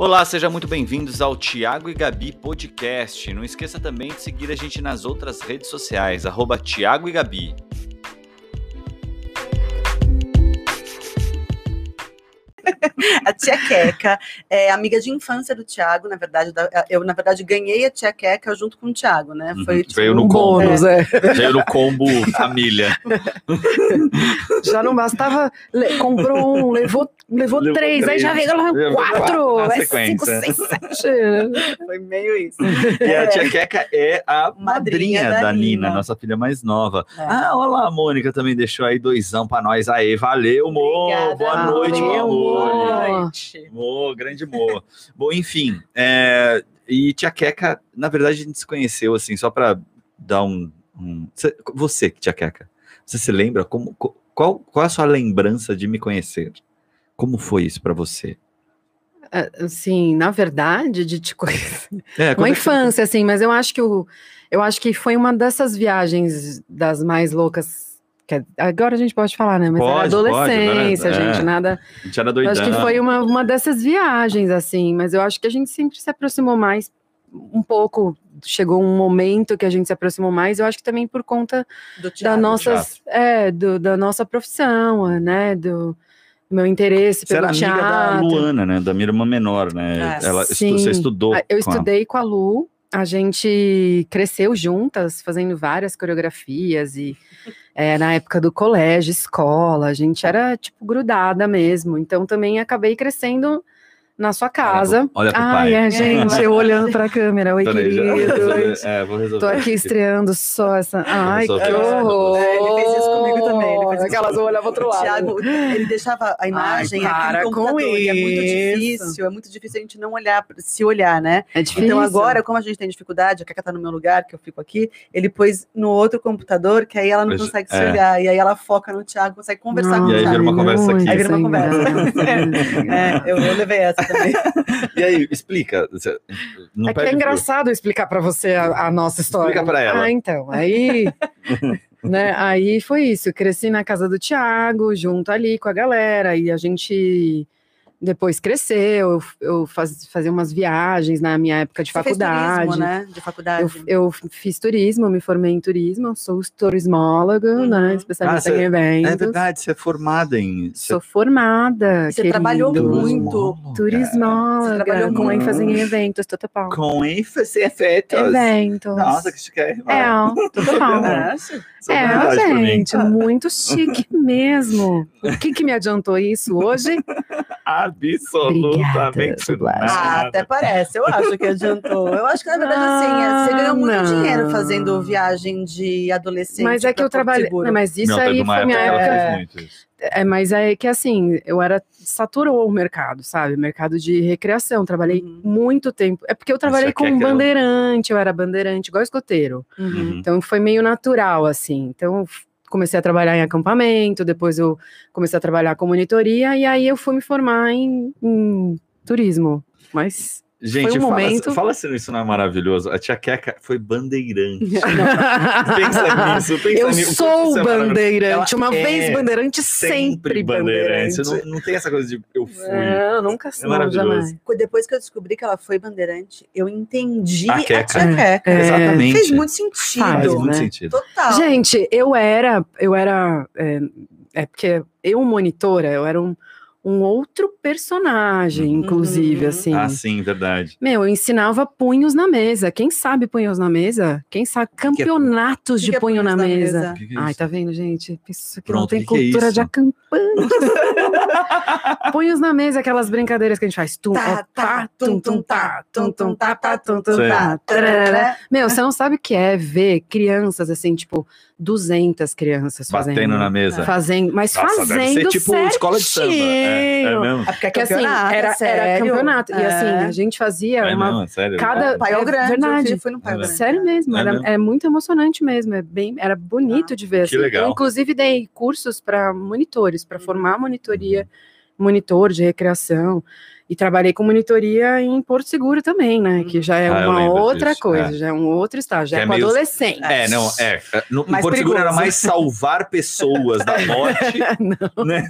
Olá, sejam muito bem-vindos ao Tiago e Gabi Podcast. Não esqueça também de seguir a gente nas outras redes sociais, arroba Tiago e Gabi. A tia Queca é amiga de infância do Thiago, na verdade, da- eu na verdade ganhei a tia Queca junto com o Thiago, né? Uhum, Foi tipo, veio no um combo. bônus, é. Veio no combo família. Já não bastava, le- comprou um, levou, levou, Levou três, aí três. já veio lá quatro, quatro na é sequência. cinco, seis, sete. Foi meio isso. E a tia Queca é a madrinha, Madrinha da, da Nina, Nina. nossa filha mais nova. É. Ah, olha lá, a Mônica também deixou aí doisão pra nós. Aê, valeu, Mo. Obrigada, Boa noite, meu Valeu, Mo. amor. Boa Mo, grande Mo. Bom, enfim, é, e tia Queca, na verdade, a gente se conheceu, assim, só pra dar um... um- Cê- Você, tia Queca, você se lembra? Como, co- qual, qual é a sua lembrança de me conhecer? Como foi isso pra você? Assim, na verdade, de te conhecer. É, Uma é que- infância, assim, mas eu acho que o, eu acho que foi uma dessas viagens das mais loucas. Que agora a gente pode falar, né? Mas Pode, era adolescência, pode, agora- gente, é. nada. A gente era doidão. acho que foi uma, uma dessas viagens, assim, mas eu acho que a gente sempre se aproximou mais um pouco. Chegou um momento que a gente se aproximou mais, eu acho que também por conta Do da nossas, é, do- da nossa profissão, né? Do meu interesse Você era pelo amiga da teatro. Luana, né? Da minha irmã menor, né? É. Ela, estu- você estudou. Ah, Eu com ela. estudei com a Lu, a gente cresceu juntas, fazendo várias coreografias e é, na época do colégio, escola, a gente era tipo grudada mesmo. Então também acabei crescendo na sua casa. Olha pro Ai, pai. é, gente, eu olhando pra câmera. Oi, Peraí, já- querido. É, vou resolver. Tô aqui estreando só essa. Ai, que horror! É, ele fez isso comigo também, ele fez isso Aquelas comigo. olham pro outro O lado. Thiago, ele deixava a imagem aqui para no com e é muito isso. difícil, é muito difícil a gente não olhar, se olhar, né? É difícil. Então agora, como a gente tem dificuldade, a Kaka tá no meu lugar, que eu fico aqui, ele pôs no outro computador, que aí ela não Mas, consegue se é. olhar. E aí ela foca no Thiago, consegue conversar com E o aí Thiago. vira uma conversa aqui. Aí vira uma conversa. conversa. É, eu, eu levei essa também. E aí, explica. Não É que é pro- engraçado explicar para você a, a nossa história. Explica pra ela. Ah, então, aí, né, aí foi isso. Eu cresci na casa do Tiago, junto ali com a galera, e a gente depois cresceu. Eu, eu faz- fazia umas viagens na minha época de Você fez faculdade. turismo, né? De faculdade. Eu, eu fiz turismo, me formei em turismo, sou turismóloga, Uhum. né? Especialista Ah, em você- eventos. É verdade, você é formada em. você- Sou formada. Você trabalhou muito. Turismóloga, Você trabalhou com muito. ênfase em eventos, tudo bom. Com ênfase em efeitos. Eventos. Nossa, que chique. É, tudo bom. Nossa. Isso é É, gente, muito chique mesmo. O que que me adiantou isso hoje? Absolutamente Obrigada, Ah, nada. até parece, eu acho que adiantou. Eu acho que, na verdade, assim, é, você ganhou muito Ah, não. dinheiro fazendo viagem de adolescente. Mas é que eu trabalhei. Não, mas isso Não, aí foi minha época época. É. É, mas é que assim, eu era. Saturou o mercado, sabe? Mercado de recreação. Trabalhei Uhum. muito tempo. É porque eu trabalhei com eu- bandeirante, eu era bandeirante, igual escoteiro. Uhum. Então foi meio natural, assim. Então comecei a trabalhar em acampamento, depois eu comecei a trabalhar com monitoria, e aí eu fui me formar em, em turismo. Mas. Gente, um fala, momento- fala se isso não é maravilhoso. A tia Queca foi bandeirante. pensa nisso, pensa eu nisso. sou é bandeirante, uma é vez bandeirante, sempre bandeirante. Não, não tem essa coisa de eu fui. Não, nunca É não, maravilhoso. jamais. Depois que eu descobri que ela foi bandeirante, eu entendi A a, Queca. tia Queca. É. Exatamente. Fez muito sentido. Faz, Faz muito né? sentido. Total. Gente, eu era, eu era, é, é porque eu monitora, eu era um, um outro personagem, Uhum. inclusive, Uhum. assim. Ah, sim, verdade. Meu, eu ensinava punhos na mesa. Quem sabe punhos na mesa? Quem sabe que é- campeonatos Que de que é punho punhos na na mesa? mesa? Que que é Ai, tá vendo, gente? Isso aqui não Pronto, tem que que é cultura isso? de acampante. punhos na mesa, aquelas brincadeiras que a gente faz. Tum, Tá, ó, tá, tum, tum, tá, tum, tum, tá, tá, tum, tum, tá. tarará. Meu, você não sabe o que é ver crianças assim, tipo, 200 crianças fazendo. Batendo na mesa. Fazendo, mas Nossa, fazendo deve ser tipo escola de samba. É, é certinho. mesmo? É porque é assim, campeonato, era, era campeonato. E assim, É. a gente fazia É uma. mesmo, é sério. cada- é Grande, verdade. eu fui no Paiol É Grande. Sério mesmo, É era, mesmo? é muito emocionante mesmo, é bem, era bonito de ver. Que assim. legal. Eu, inclusive, dei cursos para monitores, para formar monitoria, monitor de recreação. E trabalhei com monitoria em Porto Seguro também, né? Que já é Ah, eu uma outra disso, coisa, é. já é um outro estágio, já é, é com meio- adolescente. É, não, é. No, em Mais Porto Seguro era perigoso. mais salvar pessoas da morte, né?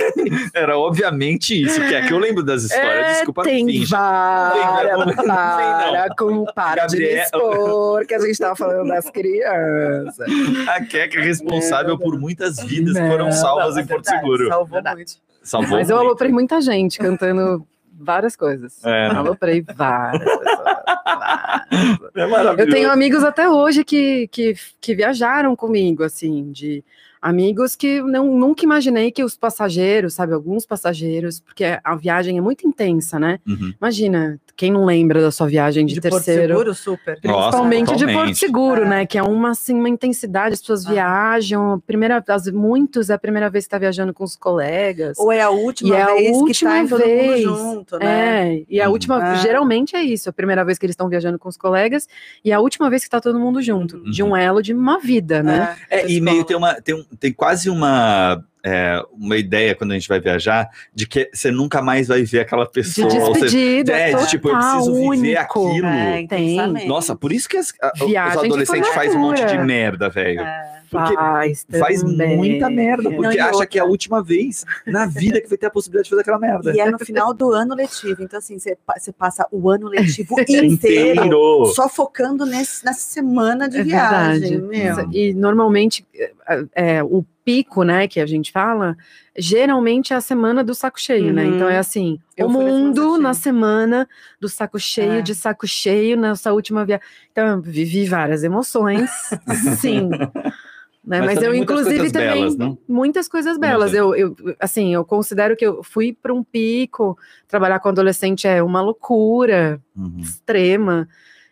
Era obviamente isso, que é que eu lembro das histórias, É, desculpa, tem finge. várias, Não, não, para, com, para de Gabriel- expor, que a gente tava falando das crianças. A é responsável por muitas vidas que Não, foram salvas Não, em Porto verdade, Seguro. Salvou Verdade. muito. Salvou Mas eu muito. aloprei muita gente cantando várias coisas. É. Aloprei várias pessoas. várias. É maravilhoso. Eu tenho amigos até hoje que, que, que viajaram comigo, assim, de amigos que não, nunca imaginei que os passageiros, sabe, alguns passageiros, porque a viagem é muito intensa, né? Uhum. Imagina, quem não lembra da sua viagem de, Porto terceiro, Seguro, super. Nossa, principalmente de Porto. Seguro, É. né? Que é uma, assim, uma intensidade, as pessoas Ah. viajam, a primeira, as, muitos é a primeira vez que está viajando com os colegas. Ou é a última E é a vez que última tá em todo vez. mundo junto, né? É, e a Uhum. última, É. geralmente é isso, a primeira vez que eles estão viajando com os colegas e a última vez que tá todo mundo junto, Uhum. de um elo de uma vida, né? É, da e meio tem uma tem, um- tem quase uma é, uma ideia quando a gente vai viajar de que você nunca mais vai ver aquela De pessoa. ou seja, despedida, é, de tipo, eu preciso viver único. aquilo. É, Tem. intensamente. Nossa, por isso que as- a- os de adolescentes fazem um monte de merda, velho. É. Porque Faz, faz muita merda, Não, porque e acha outra. que é a última vez na vida que vai ter a possibilidade de fazer aquela merda. E é no final do ano letivo. Então, assim, você pa- você passa o ano letivo inteiro Inteiro. só focando nesse, nessa semana de É viagem. verdade. Meu. E normalmente é, é, o pico, né, que a gente fala, geralmente é a semana do saco cheio, né? Uhum. Então é assim, Eu o mundo na semana do saco cheio, É. de saco cheio nessa última viagem. Então eu vivi várias emoções, sim. Né? Mas Mas, eu, inclusive, também. belas, não? Muitas coisas belas. Eu, eu, assim, eu considero que eu fui para um pico. Trabalhar com adolescente é uma loucura Uhum. extrema.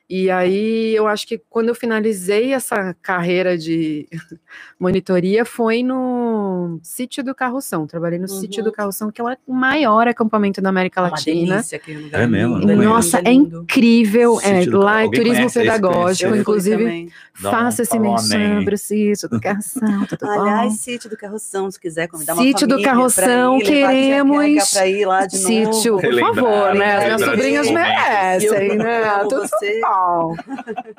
E aí eu acho que quando eu finalizei essa carreira de monitoria foi no sítio do Carroção. Trabalhei no Uhum. sítio do Carroção, que é o maior acampamento da América Uma Latina. delícia, aquele lugar É mesmo? lindo. Nossa, é lindo. incrível. É, lá é turismo conhece pedagógico, inclusive. um- Faça esse menção sobre o sítio do Carroção, tudo bom? Aliás, sítio do Carroção, se quiser convidar uma Sítio do Carroção, ir, queremos pra ir lá de Sítio, novo. por favor, né? As minhas sobrinhas merecem, né? Tudo você. Bom.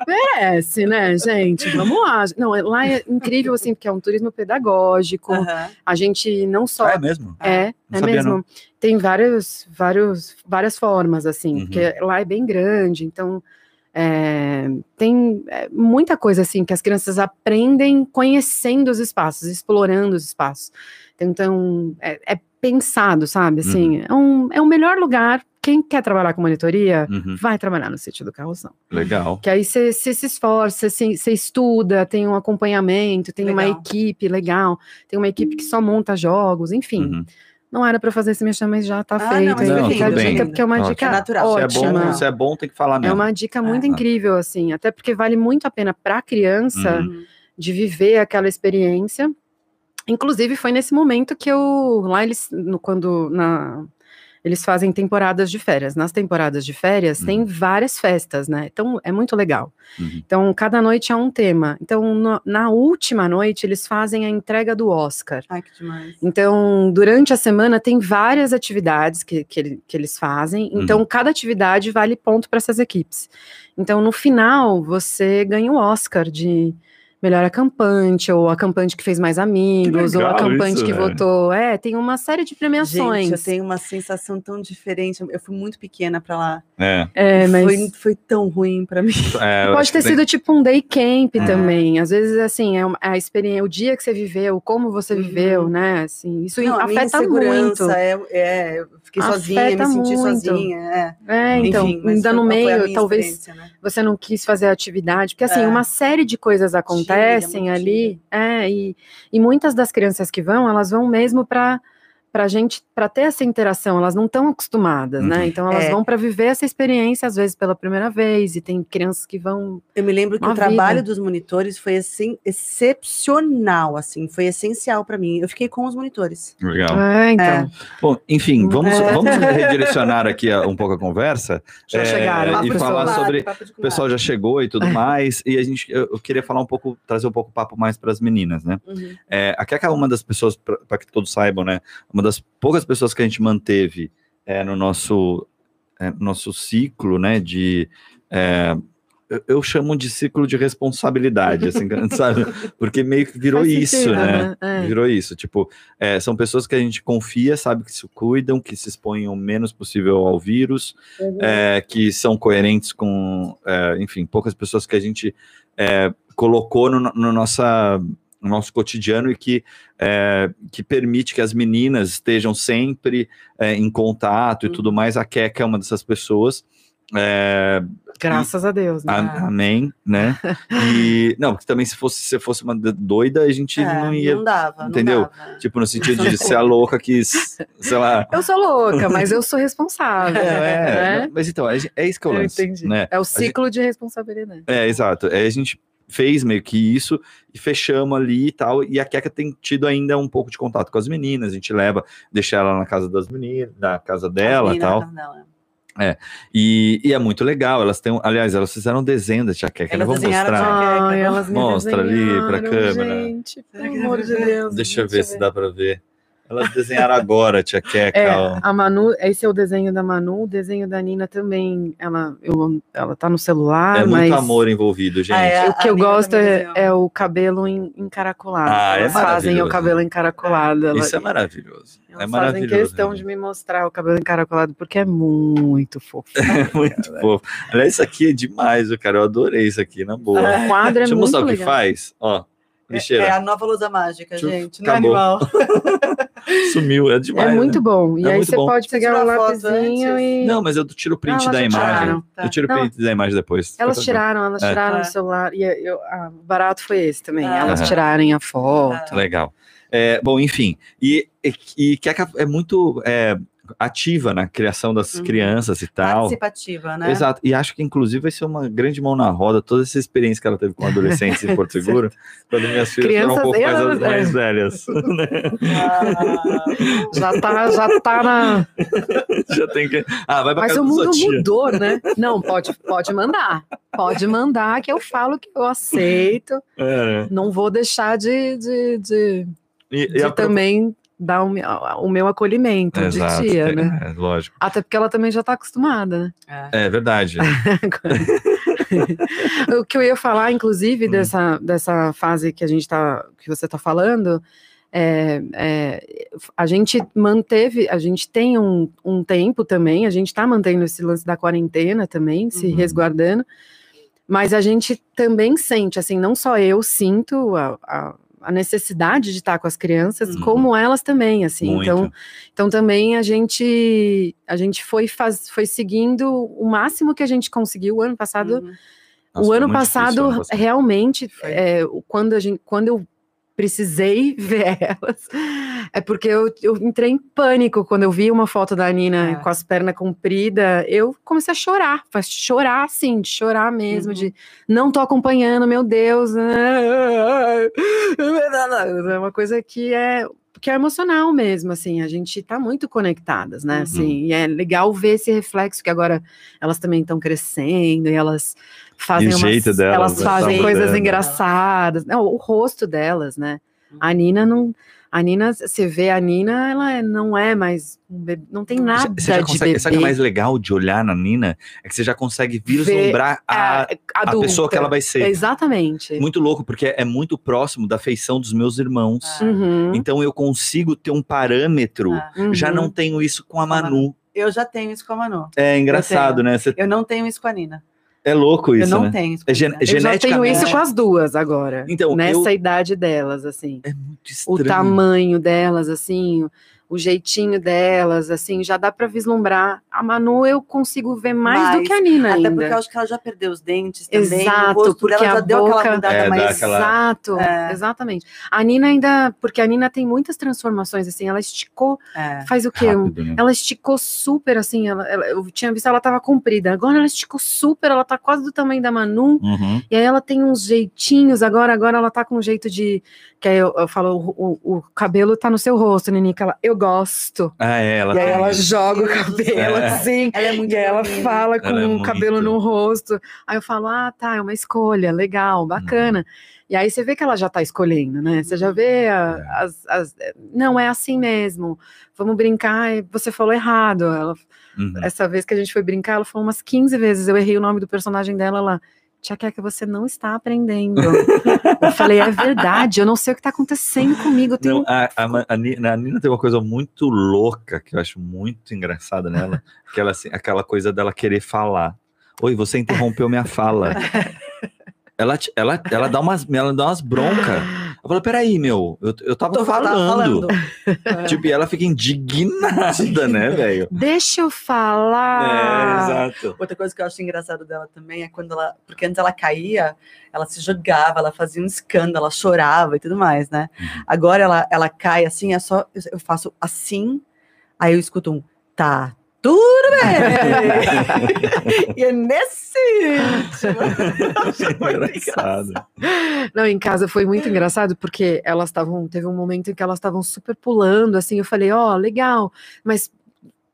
Merece, né, gente? Vamos lá. Não, lá é incrível, assim, porque é um turismo pedagógico. Aham. A gente não só. Ah, é mesmo? É, Não é sabia, mesmo. não. Tem vários, vários, várias formas, assim, Uhum. porque lá é bem grande, então é, tem é, muita coisa assim que as crianças aprendem conhecendo os espaços, explorando os espaços. Então, é, é pensado, sabe? Assim, é, um, é o melhor lugar. Quem quer trabalhar com monitoria, Uhum. vai trabalhar no sítio do Carroção. Legal. Que aí você se esforça, você você estuda, tem um acompanhamento, tem uma Legal. equipe legal, tem uma equipe que só monta jogos, enfim. Uhum. Não era para fazer esse mexer, mas já tá Ah, não, feito. mas aí foi fica a dica, porque é uma Ótimo. dica É natural. Se é ótima. bom, se é bom, tem que falar É mesmo. uma dica muito Ah. incrível, assim, até porque vale muito a pena para a criança Uhum. de viver aquela experiência. Inclusive, foi nesse momento que eu, lá eles, no- quando, na, eles fazem temporadas de férias. Nas temporadas de férias, tem Uhum. várias festas, né? Então, é muito legal. Uhum. Então, cada noite é um tema. Então, no- na última noite, eles fazem a entrega do Oscar. Ai, que demais. Então, durante a semana tem várias atividades que, que, que eles fazem. Uhum. Então, cada atividade vale ponto para essas equipes. Então, no final, você ganha o Oscar de melhor acampante, ou acampante que fez mais amigos, ou acampante isso, que velho. votou. É, tem uma série de premiações. Gente, eu tenho uma sensação tão diferente. Eu fui muito pequena pra lá. É, É, mas Foi, foi tão ruim pra mim. é, pode ter que tem- sido tipo um day camp É. também. Às vezes, assim, é a experiência, o dia que você viveu, como você Uhum. viveu, né? Assim, isso Não, afeta muito. É, é, eu fiquei sozinha, me Afeta senti muito. sozinha. É. É, então, Enfim, ainda foi- no meio, talvez né? você não quis fazer a atividade, porque assim, É. uma série de coisas acontecem muito ali, é, e, e muitas das crianças que vão, elas vão mesmo para para gente, para ter essa interação, elas não estão acostumadas, Uhum. né? Então elas É. vão para viver essa experiência às vezes pela primeira vez, e tem crianças que vão, Eu me lembro que o trabalho vida. dos monitores foi assim, excepcional, assim, foi essencial para mim. Eu fiquei com os monitores. Legal. é, então, É. Bom, enfim, vamos, É. vamos redirecionar aqui a- um pouco a conversa já É, chegaram. e falar celular. sobre- O pessoal já chegou e tudo mais, e a gente, eu, eu queria falar um pouco, trazer um pouco o papo mais para as meninas, né? Uhum. É, a Keka é uma das pessoas, para que todos saibam, né? Uma das poucas pessoas que a gente manteve é, no nosso é, nosso ciclo, né, de é, eu, eu chamo de ciclo de responsabilidade, assim, sabe? Porque meio que virou Faz isso, sentido, né? É. Virou isso, tipo, é, são pessoas que a gente confia, sabe que se cuidam, que se expõem o menos possível ao vírus, é, que são coerentes com, é, enfim, poucas pessoas que a gente é, colocou no, no nossa, no nosso cotidiano e que, é, que permite que as meninas estejam sempre é, em contato e tudo mais. A Keka é uma dessas pessoas. É, Graças a Deus, né? a- amém, né? E não, porque também se fosse se fosse uma doida, a gente É, não ia, não dava, não entendeu? dava. tipo, no sentido de ser a louca que, sei lá. Eu sou louca, mas eu sou responsável. É, né? não, mas então, é, é isso que eu Eu lance, entendi. né? É o ciclo de responsabilidade. É, exato. É, a gente fez meio que isso e fechamos ali e tal. E a Keka tem tido ainda um pouco de contato com as meninas. A gente leva, deixa ela na casa das meninas, na casa dela e tal. na casa dela. E, e é muito legal. Elas têm, aliás, elas fizeram um desenho da Tia Keka. né? Elas Vamos mostrar. Ai, elas me Mostra ali pra câmera. Gente, pelo amor de Deus. Deixa eu ver se dá pra ver. Elas desenharam agora, Tia Keka. É, ó. a Manu, esse é o desenho da Manu, o desenho da Nina também, ela, eu, ela tá no celular, É muito mas amor envolvido, gente. Ah, é. o que eu Nina gosto é, é o cabelo en- encaracolado. Ah, é elas fazem maravilhoso. o cabelo encaracolado. ela- Isso é maravilhoso. elas é fazem maravilhoso. questão de me mostrar o cabelo encaracolado, porque é muito fofo. É muito fofo. Aliás, isso aqui é demais, cara. Eu adorei isso aqui, na boa. O quadro é Deixa eu muito mostrar o que legal. faz. Ó, É, lixeira. é a nova lusa mágica, Tchuf, gente. Não é acabou. animal. Sumiu, é demais. É muito né? bom. E É aí você bom. pode pegar um lapisinho antes? e. Não, mas eu tiro o print Ah, elas da imagem. tiraram. Tá. Eu tiro o Não. print da imagem depois. Elas tiraram, elas É. tiraram Ah. o celular. E eu, ah, o barato foi esse também. Ah. Elas tirarem a foto. Legal. É, bom, enfim. E, e, e Keka é muito é, ativa na criação das Uhum. crianças e tal. Participativa, né? Exato. E acho que, inclusive, vai ser uma grande mão na roda toda essa experiência que ela teve com adolescentes em Porto Seguro, quando minhas filhas foram um Crianças pouco mais, adolescentes. mais velhas. Ah, Já tá, já tá na. Já tem que. Ah, vai pra Mas casa o mundo mudou, né? Não, pode, pode mandar. Pode mandar, que eu falo que eu aceito. É. Não vou deixar de, de, de, E, e de a também dar o, meu- o meu acolhimento Exato, de tia, é, né? é, lógico. Até porque ela também já tá acostumada, né? é. É verdade. o que eu ia falar, inclusive, Hum. dessa, dessa fase que a gente tá, que você tá falando, é, é, a gente manteve, a gente tem um, um tempo também, a gente tá mantendo esse lance da quarentena também, se Uhum. resguardando, mas a gente também sente, assim, não só eu sinto a, a, a necessidade de estar com as crianças, Uhum. como elas também, assim, Muito. então então também a gente a gente foi faz, foi seguindo o máximo que a gente conseguiu o ano passado Uhum. Nossa, o ano difícil passado, ano passado. realmente, é, quando, a gente, quando eu precisei ver elas, é porque eu, eu entrei em pânico quando eu vi uma foto da Nina É. com as pernas compridas. Eu comecei a chorar, faz chorar assim, de chorar mesmo, Uhum. de não tô acompanhando, meu Deus. É uma coisa que é que é emocional mesmo, assim, a gente tá muito conectadas, né, Uhum. assim, e é legal ver esse reflexo que agora elas também estão crescendo e elas fazem umas, jeito delas, elas né, fazem tá coisas mudando. engraçadas, não, o rosto delas, né, a Nina não, a Nina, você vê a Nina, ela é- não é mais, um bebê, não tem nada Você já de consegue, bebê. sabe o que é mais legal de olhar na Nina? É que você já consegue vislumbrar a, É, a pessoa que ela vai ser. Exatamente. Muito louco, porque é muito próximo da feição dos meus irmãos. Ah. Uhum, Então eu consigo ter um parâmetro. Ah. Já uhum. não tenho isso com a Manu. Eu já tenho isso com a Manu. É engraçado, né? Você- Eu não tenho isso com a Nina. É louco isso, eu não né? tenho É gen- Eu já tenho isso com as duas agora. Então, nessa eu- idade delas, assim. É muito o estranho. tamanho delas, assim, o- jeitinho delas, assim, já dá pra vislumbrar. A Manu eu consigo ver mais, do Mais. que a Nina Até ainda. porque eu acho que ela já perdeu os dentes também. Exato, o rosto porque dela já a deu boca- aquela mudada É, mais. aquela- Exato, É. exatamente. A Nina ainda, porque a Nina tem muitas transformações, assim, ela esticou, É. faz o quê? Rápido, né? ela esticou super, assim, ela, ela- eu tinha visto ela tava comprida, agora ela esticou super, ela tá quase do tamanho da Manu, Uhum. e aí ela tem uns jeitinhos, agora agora ela tá com um jeito de. Que aí eu, eu falo, o, o- o cabelo tá no seu rosto, Ninica. Ela, eu gosto. Ah, é, ela e aí ela isso. joga o cabelo céu. assim. Ela é muito E aí ela fala com Ela é o muito. cabelo no rosto. Aí eu falo, ah, tá, é uma escolha, legal, bacana. E aí você vê que ela já tá escolhendo, né? Você já vê a- É. as, as- Não, é assim mesmo. Vamos brincar, e você falou errado. Ela, Uhum. essa vez que a gente foi brincar, ela falou umas 15 vezes. Eu errei o nome do personagem dela lá. Tia que você não está aprendendo. eu falei, é verdade, eu não sei o que tá acontecendo comigo. Tenho Não, a, a, a Ni- a Nina tem uma coisa muito louca que eu acho muito engraçada nela, que ela, assim, aquela coisa dela querer falar. Oi, você interrompeu minha fala. Ela, ela, ela, dá umas, ela dá umas broncas. Eu falo, peraí, meu, eu, eu tava Tô falando. falando. Tipo, e ela fica indignada, né, velho? Deixa eu É, falar. exato. Outra coisa que eu acho engraçado dela também é quando ela. Porque antes ela caía, ela se jogava, ela fazia um escândalo, ela chorava e tudo mais, né? Uhum. Agora ela, ela cai assim, é só. Eu faço assim, aí eu escuto um tá. Tudo bem! e é nesse ritmo. Engraçado. Não, em casa foi muito engraçado porque elas estavam. Teve um momento em que elas estavam super pulando, assim. Eu falei, ó, legal, mas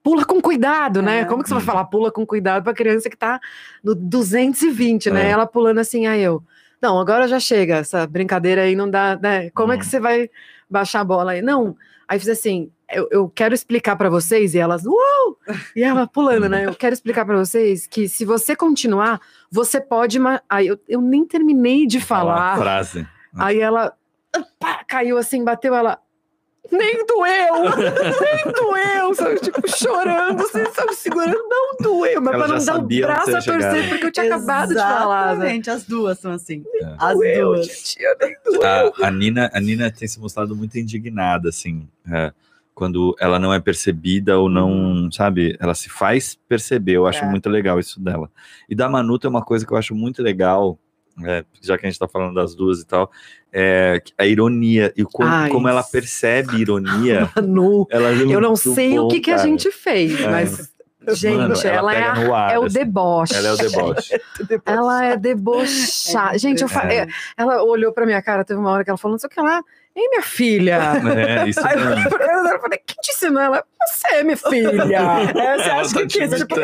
pula com cuidado, né? É. Como que você vai falar pula com cuidado pra criança que tá no 220, né? É. Ela pulando assim, aí eu. Não, agora já chega, essa brincadeira aí não dá, né? Como é que Hum. você vai baixar a bola aí? Não. Aí fiz assim, eu, eu quero explicar pra vocês, e elas, uau! E ela pulando, né? Eu quero explicar pra vocês que se você continuar, você pode. Aí eu, eu nem terminei de Fala falar. frase. Aí ela pá, caiu assim, bateu ela. Nem doeu! Nem doeu! Sabe, tipo, chorando, assim, sabe, segurando, não doeu, mas Ela pra não dar o braço você a torcer, porque eu tinha acabado de falar. Né? Exatamente, as duas são assim. É. As Doeu, duas. titia, nem doeu. A, a Nina, a Nina tem se mostrado muito indignada, assim, é, quando ela não é percebida ou não, sabe, ela se faz perceber. Eu acho É. muito legal isso dela. E da Manu tem uma coisa que eu acho muito legal, é, já que a gente tá falando das duas e tal, é a ironia e como, Ai, como ela percebe ironia. Manu, ela é eu não sei o bom, que, que a gente fez, É. mas, gente, Mano, ela, é, pega a- no ar, é o assim. deboche. Ela é o deboche. Ela é debochada. gente, eu fa- é, ela olhou pra minha cara, teve uma hora que ela falou, não sei o que lá. Ei, minha filha! É, isso Aí eu mesmo. eu falei, quem te ensinou? Ela, você, minha filha. É, você Ela acha tá que te quis? Tipo,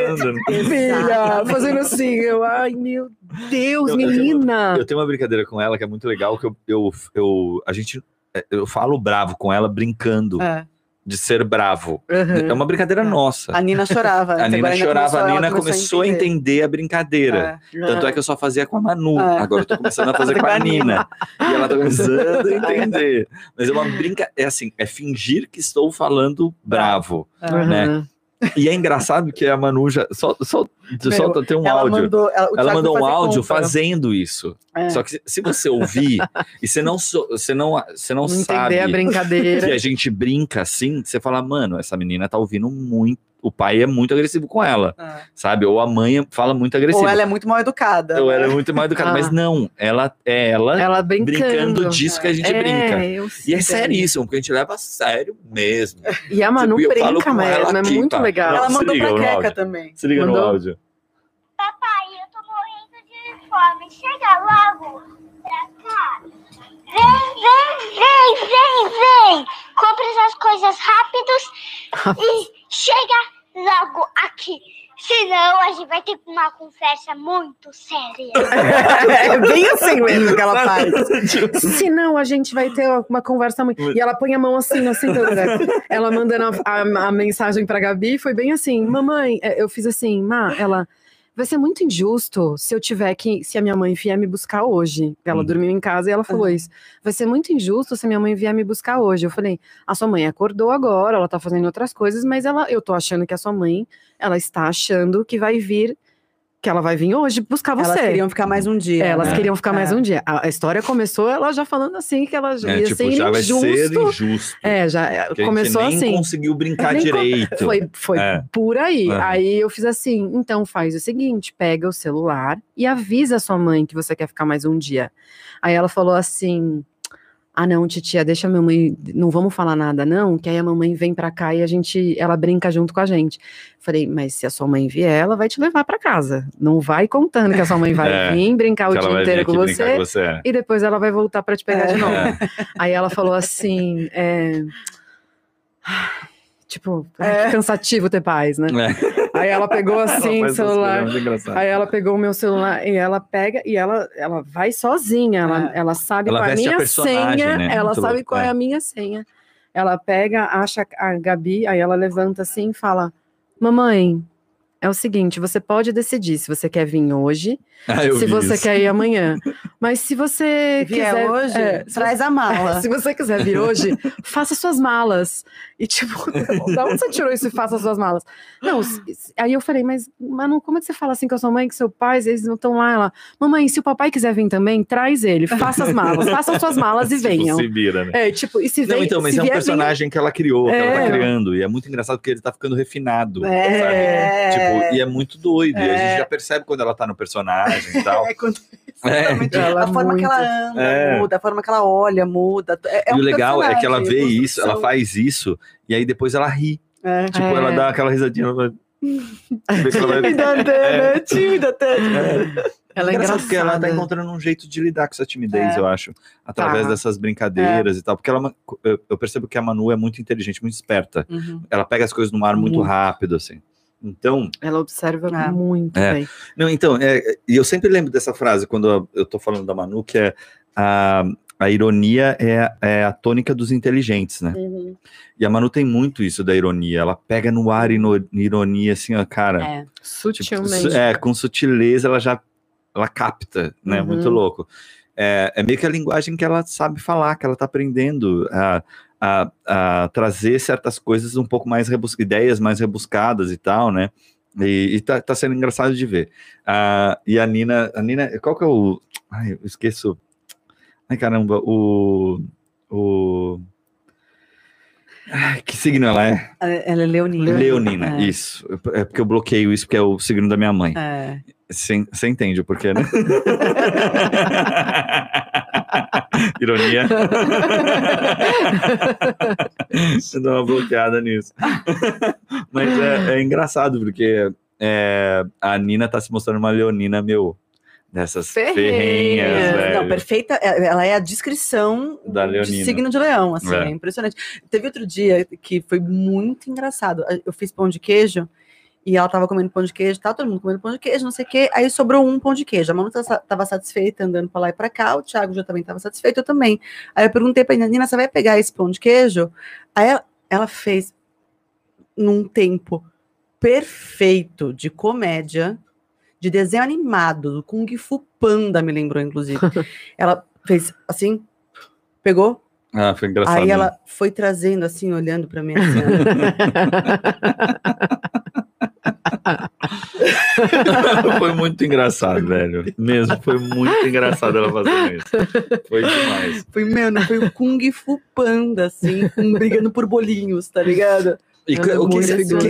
filha, fazendo assim. Eu, ai, meu Deus, Eu- eu tenho menina. Eu tenho uma brincadeira com ela que é muito legal, que eu, eu, eu- a gente, é, eu falo bravo com ela brincando É. de ser bravo. Uhum. É uma brincadeira É. nossa. A Nina chorava. A Nina chorava, a Nina começou a entender a brincadeira. É. Tanto é que eu só fazia com a Manu. É. Agora eu tô começando a fazer com a Nina. E ela tá começando a entender. Mas é uma brinca, é assim, é fingir que estou falando bravo. Uhum. né? E é engraçado que a Manu já. Só, só, só Meu, tem um Ela áudio. mandou, ela, Ela mandou um áudio compra. fazendo isso. É. Só que se- você ouvir e você não, so- você não, você não, Não sabe a que brincadeira. a gente brinca assim, você fala, mano, essa menina tá ouvindo muito. O pai é muito agressivo com ela, É. sabe? Ou a mãe fala muito agressivo. Ou ela é muito mal educada. Ou ela é muito mal educada. Ah. Mas não, ela é ela, Ela brincando. brincando disso que a gente é, brinca. E é seríssimo, porque a gente leva a sério mesmo. E a Manu Tipo, brinca, com mas ela é muito pá. legal. Ela mandou pra no Queca áudio. também. Se liga no Mandou? áudio. Papai, eu tô morrendo de fome. Chega logo pra cá. Vem, vem, vem, vem, vem. Compre as coisas rápidos e chega logo aqui. Senão a gente vai ter uma conversa muito séria. É bem assim mesmo que ela faz. Se não, a gente vai ter uma conversa muito. E ela põe a mão assim na cintura. ela mandando a, a- a mensagem pra Gabi, foi bem assim: Mamãe, é, eu fiz assim, Má, ela. Vai ser muito injusto se eu tiver que. Se a minha mãe vier me buscar hoje. Ela Uhum. dormiu em casa e ela falou Uhum. isso. Vai ser muito injusto se a minha mãe vier me buscar hoje. Eu falei: A sua mãe acordou agora, ela tá fazendo outras coisas, mas ela, eu tô achando que a sua mãe, ela está achando que vai vir. Que ela vai vir hoje buscar você. Elas queriam ficar mais um dia. É, elas né? queriam ficar mais É. um dia. A, a história começou ela já falando assim que ela já É, ia tipo, ser já vai injusto. ser injusto. É, já é, Porque começou a gente nem assim. conseguiu brincar direito. Foi, foi É. por aí. Aí eu fiz assim: então faz o seguinte, pega o celular e avisa a sua mãe que você quer ficar mais um dia. Aí ela falou assim: Ah, não, titia, deixa a minha mãe. Não vamos falar nada, não, que aí a mamãe vem pra cá e a gente. Ela brinca junto com a gente. Falei, mas se a sua mãe vier, ela vai te levar pra casa. Não vai contando que a sua mãe vai É, vir brincar o dia inteiro com você. com você. é. E depois ela vai voltar pra te pegar É. de novo. É. Aí ela falou assim: é, Tipo, que cansativo ter pais, né? Aí ela pegou Ela assim faz o celular. Aí ela pegou o meu celular e ela pega e ela, ela vai sozinha. Ela, É. ela sabe Ela qual é a a minha personagem, senha. né? Ela Muito sabe louco, qual é. é. a minha senha. Ela pega, acha a Gabi, aí ela levanta assim e fala: Mamãe, é o seguinte, você pode decidir se você quer vir hoje, Ah, se você isso. quer ir amanhã. Mas se você Vier quiser. hoje, é, traz a mala. se você quiser vir hoje, faça suas malas. E tipo, da onde você tirou isso e faça suas malas? Não, aí eu falei, mas Manu, como é que você fala assim com a sua mãe, com seu pai, eles não estão lá? Ela, mamãe, se o papai quiser vir também, traz ele, faça as malas, faça suas malas e Tipo, venham. Se vira, né? É, tipo, e se Não, vem, então, mas é um vier, personagem que ela criou, que ela tá É. criando. E é muito engraçado porque ele tá ficando refinado. É, Tipo, e é muito doido. E a gente É. já percebe quando ela tá no personagem e tal. É quando- É. exatamente. A forma que muito. ela anda É. muda, a forma que ela olha muda. É, é e um o legal é que ela vê isso, ela faz isso, e aí depois ela ri. É. Tipo, É. ela dá aquela risadinha. Ela Tímida até, né? Tímida até. ela é Engraçado porque ela tá engraçada. encontrando um jeito de lidar com essa timidez, É. eu acho. Através Tá. dessas brincadeiras e tal. Porque ela, eu, eu percebo que a Manu é muito inteligente, muito esperta. Uhum. Ela pega as coisas no ar muito Muito. rápido, assim. Então, Ela observa É. muito É. bem. Não, então, é, e eu sempre lembro dessa frase quando eu, tô falando da Manu, que é a, a ironia é, é a tônica dos inteligentes, né? Uhum. E a Manu tem muito isso da ironia, ela pega no ar ino- ironia, assim, ó, cara, É. tipo, Sutilmente. su- é, com sutileza ela já, ela capta, né? Uhum. Muito louco. É, é meio que a linguagem que ela sabe falar, que ela tá aprendendo a, a, a trazer certas coisas um pouco mais rebuscadas, ideias mais rebuscadas e tal, né? E, e tá, tá sendo engraçado de ver. Ah, e a Nina, a Nina, qual que é o. Ai, eu esqueço. Ai, caramba, o. O. Ai, que signo ela é? Ela é leonina. Leonina, É. isso. É porque eu bloqueio isso, porque é o signo da minha mãe. É. Você você entende o porquê, né? Ironia. Eu dou uma bloqueada nisso. Mas é, é engraçado, porque é, a Nina tá se mostrando uma leonina, meu, dessas Ferrenhas. ferrenhas. Não, perfeita. é- Ela é a descrição Da de signo de leão, assim, É. é. impressionante. Teve outro dia que foi muito engraçado. Eu fiz pão de queijo e ela tava comendo pão de queijo, tá todo mundo comendo pão de queijo, não sei o quê. Aí sobrou um pão de queijo. A Manu tava satisfeita andando pra lá e pra cá, o Thiago já também tava satisfeito, eu também. Aí eu perguntei pra Nina, Nina, você vai pegar esse pão de queijo? Aí ela, ela fez num tempo perfeito de comédia, de desenho animado, do Kung Fu Panda, me lembrou, inclusive. ela fez assim, pegou, Ah, foi engraçado. aí né? ela foi trazendo assim, olhando pra mim assim. foi muito engraçado, velho. Mesmo, foi muito engraçado ela fazendo isso. Foi demais. foi, mano, foi o Kung Fu Panda, assim, brigando por bolinhos, tá ligado? E é o que,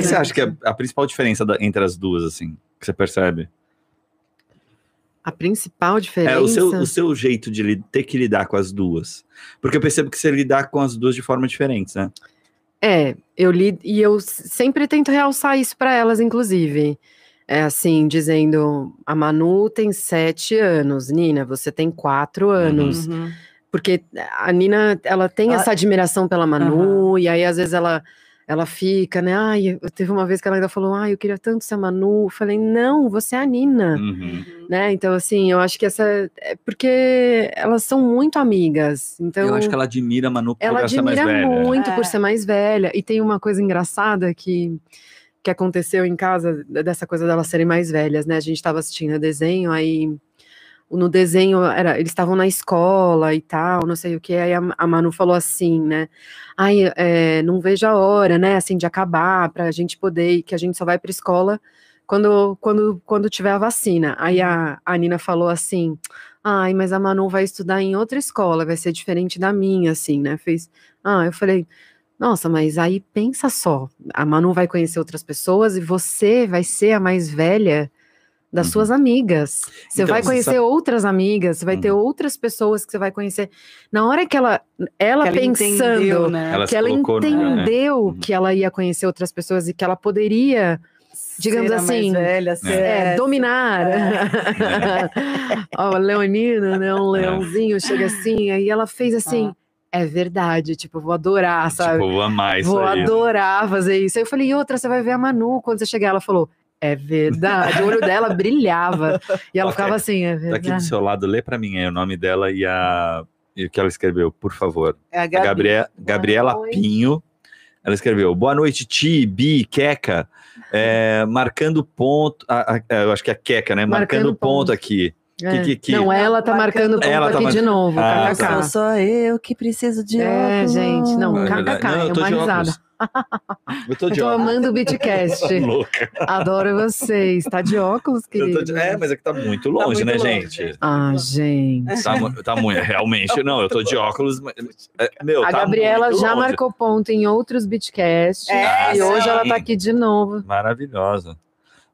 você- acha que é a principal diferença da- entre as duas, assim, que você percebe? A principal diferença. É o seu, o seu jeito de ter que lidar com as duas. Porque eu percebo que você lidar com as duas de forma diferente, né? É, eu li e eu sempre tento realçar isso para elas, inclusive. É assim, dizendo, a Manu tem sete anos, Nina, você tem quatro anos. Uhum. Porque a Nina, ela tem Ela- essa admiração pela Manu, e aí às vezes ela, ela fica, né? Ai, eu- teve uma vez que ela ainda falou, ai, eu queria tanto ser a Manu. Eu falei, não, você é a Nina. Uhum. Né? Então, assim, eu acho que essa. É porque elas são muito amigas. Então, eu acho que ela admira a Manu por ela ser mais admira velha. muito por É. ser mais velha. E tem uma coisa engraçada que, que aconteceu em casa, dessa coisa delas serem mais velhas, né? A gente estava assistindo o desenho, aí no desenho era, eles estavam na escola e tal, não sei o que. Aí a, a Manu falou assim, né? Ai, é, não vejo a hora, né? Assim, de acabar, para a gente poder, que a gente só vai para escola quando, quando, quando tiver a vacina. Aí a, a Nina falou assim. Ai, mas a Manu vai estudar em outra escola, vai ser diferente da minha, assim, né? Fez. Ah, eu falei, nossa, mas aí pensa só, a Manu vai conhecer outras pessoas e você vai ser a mais velha das Uhum. suas amigas. Você Então, vai você conhecer sabe- outras amigas, você vai ter Uhum. outras pessoas que você vai conhecer. Na hora que ela, ela, Que ela pensando, entendeu, né? Ela que ela né? entendeu Uhum. que ela ia conhecer outras pessoas e que ela poderia digamos assim, velha, é, essa. dominar. Ó, a Leonina, né? Um leãozinho chega assim, aí ela fez assim. é verdade, tipo, vou adorar, sabe? Tipo, vou amar isso vou aí. né? adorar fazer isso. Aí eu falei, e outra, você vai ver a Manu quando você chegar. Ela falou, é verdade. O olho dela brilhava. E ela Ok. ficava assim, é Tá aqui do verdade. seu lado, lê pra mim aí o nome dela e, a, e o que ela escreveu, por favor. É a A Gabi. Gabriela, Gabriela noite. Pinho. Ela escreveu: Boa noite, Ti, Bi, Queca. É, marcando ponto. a- a- eu acho que é Queca, né? Marcando, Marcando ponto, ponto. aqui. É. que- que- Não, ela tá Marcando- marcando ponto Ela tá aqui mar- de novo. Ah, kkk. sou só eu que preciso de É, óculos. gente, não, É kkk, verdade. Não, eu é tô uma de risada. Eu tô Eu de tô óculos. amando o Beatcast. Louca. Adoro vocês. Tá de óculos, Eu querido? tô de- É, mas é que tá muito longe, muito né, longe, gente? Ah, gente. Tá, tá muito. Realmente, não, eu tô de óculos. mas- é, Meu, A tá Gabriela muito já longe. marcou ponto em outros Beatcasts. É, e hoje sim. ela tá aqui de novo. Maravilhosa.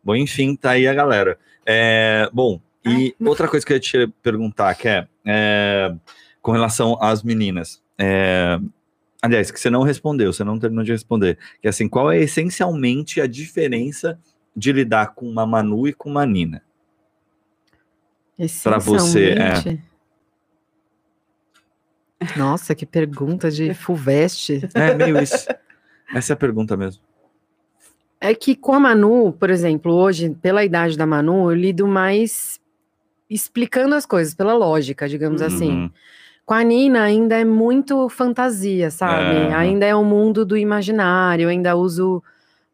Bom, enfim, tá aí a galera. É, bom, e outra coisa que eu ia te perguntar, que é, é, com relação às meninas. é, aliás, que você não respondeu, você não terminou de responder. Que é assim, qual é essencialmente a diferença de lidar com uma Manu e com uma Nina? Pra você, é. Nossa, que pergunta de fulvestre. É meio isso. Essa é a pergunta mesmo. É que com a Manu, por exemplo, hoje, pela idade da Manu, eu lido mais explicando as coisas pela lógica, digamos assim. Com a Nina ainda é muito fantasia, sabe? É. Ainda é o mundo do imaginário, ainda uso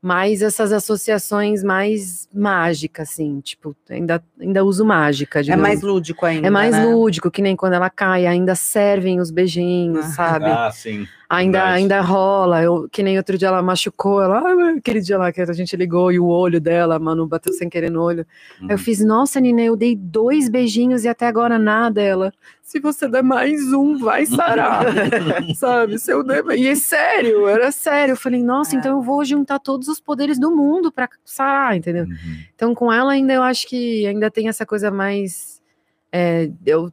mais essas associações mais mágicas, assim, tipo, ainda, ainda uso mágica, É digamos. mais lúdico ainda. É mais né? lúdico, que nem quando ela cai, ainda servem os beijinhos, Ah. sabe? Ah, sim. Ainda, verdade. ainda rola. Eu, que nem outro dia ela machucou, ela, ah, aquele dia lá que a gente ligou e o olho dela, mano, bateu sem querer no olho. Aí eu Uhum. fiz, nossa, Nina, eu dei dois beijinhos e até agora nada. Ela, se você der mais um, vai sarar. sabe? Se eu der... E é sério, era sério. Eu falei, nossa, É. então eu vou juntar todos os poderes do mundo pra sarar, entendeu? Uhum. Então, com ela, ainda eu acho que ainda tem essa coisa mais. é, eu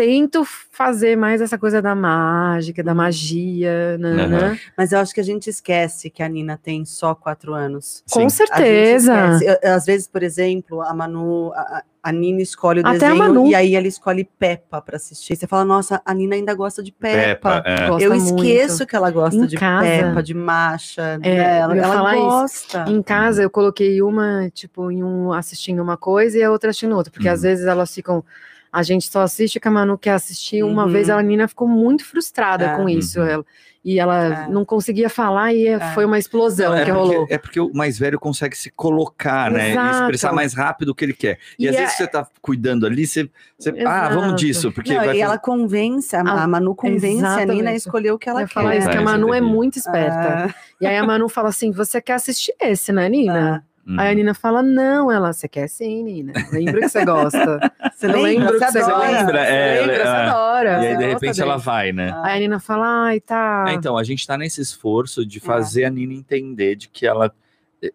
tento fazer mais essa coisa da mágica, da magia, né? Aham. Mas eu acho que a gente esquece que a Nina tem só quatro anos. Com Sim. Gente certeza. às vezes, por exemplo, a Manu, a, a Nina escolhe o Até desenho e aí ela escolhe Peppa pra assistir. Você fala, nossa, a Nina ainda gosta de Peppa. Peppa, é. Gosta Eu muito. esqueço que ela gosta Em de casa. Peppa, de Masha. É, né? Ela, ela falar isso. gosta. Em casa eu coloquei uma, tipo, em um assistindo uma coisa e a outra assistindo outra, porque Uhum. às vezes elas ficam. A gente só assiste o que a Manu quer assistir. Uma Uhum. vez a Nina ficou muito frustrada É. com isso. Uhum. Ela, e ela É. não conseguia falar e foi uma explosão é, que rolou. porque, é porque o mais velho consegue se colocar, né? E expressar mais rápido o que ele quer. E, E às é- vezes você tá cuidando ali, você. você ah, vamos disso, porque Não, vai e ela fazer- convence, a, a Manu convence a Nina a exatamente. escolher o que ela Eu quer. falar isso, que a É, Manu isso é é muito esperta. E aí a Manu fala assim: você quer assistir esse, né, Nina? Uhum. Aí a Nina fala: não, ela, você quer sim, Nina. Lembra que você gosta. Você Eu lembra? que você adora. lembra, é, Lembra, você é. adora. E aí, de repente, ela vai, né? Aí a Nina fala: ai, tá. É, então, a gente tá nesse esforço É. de fazer a Nina entender de que ela.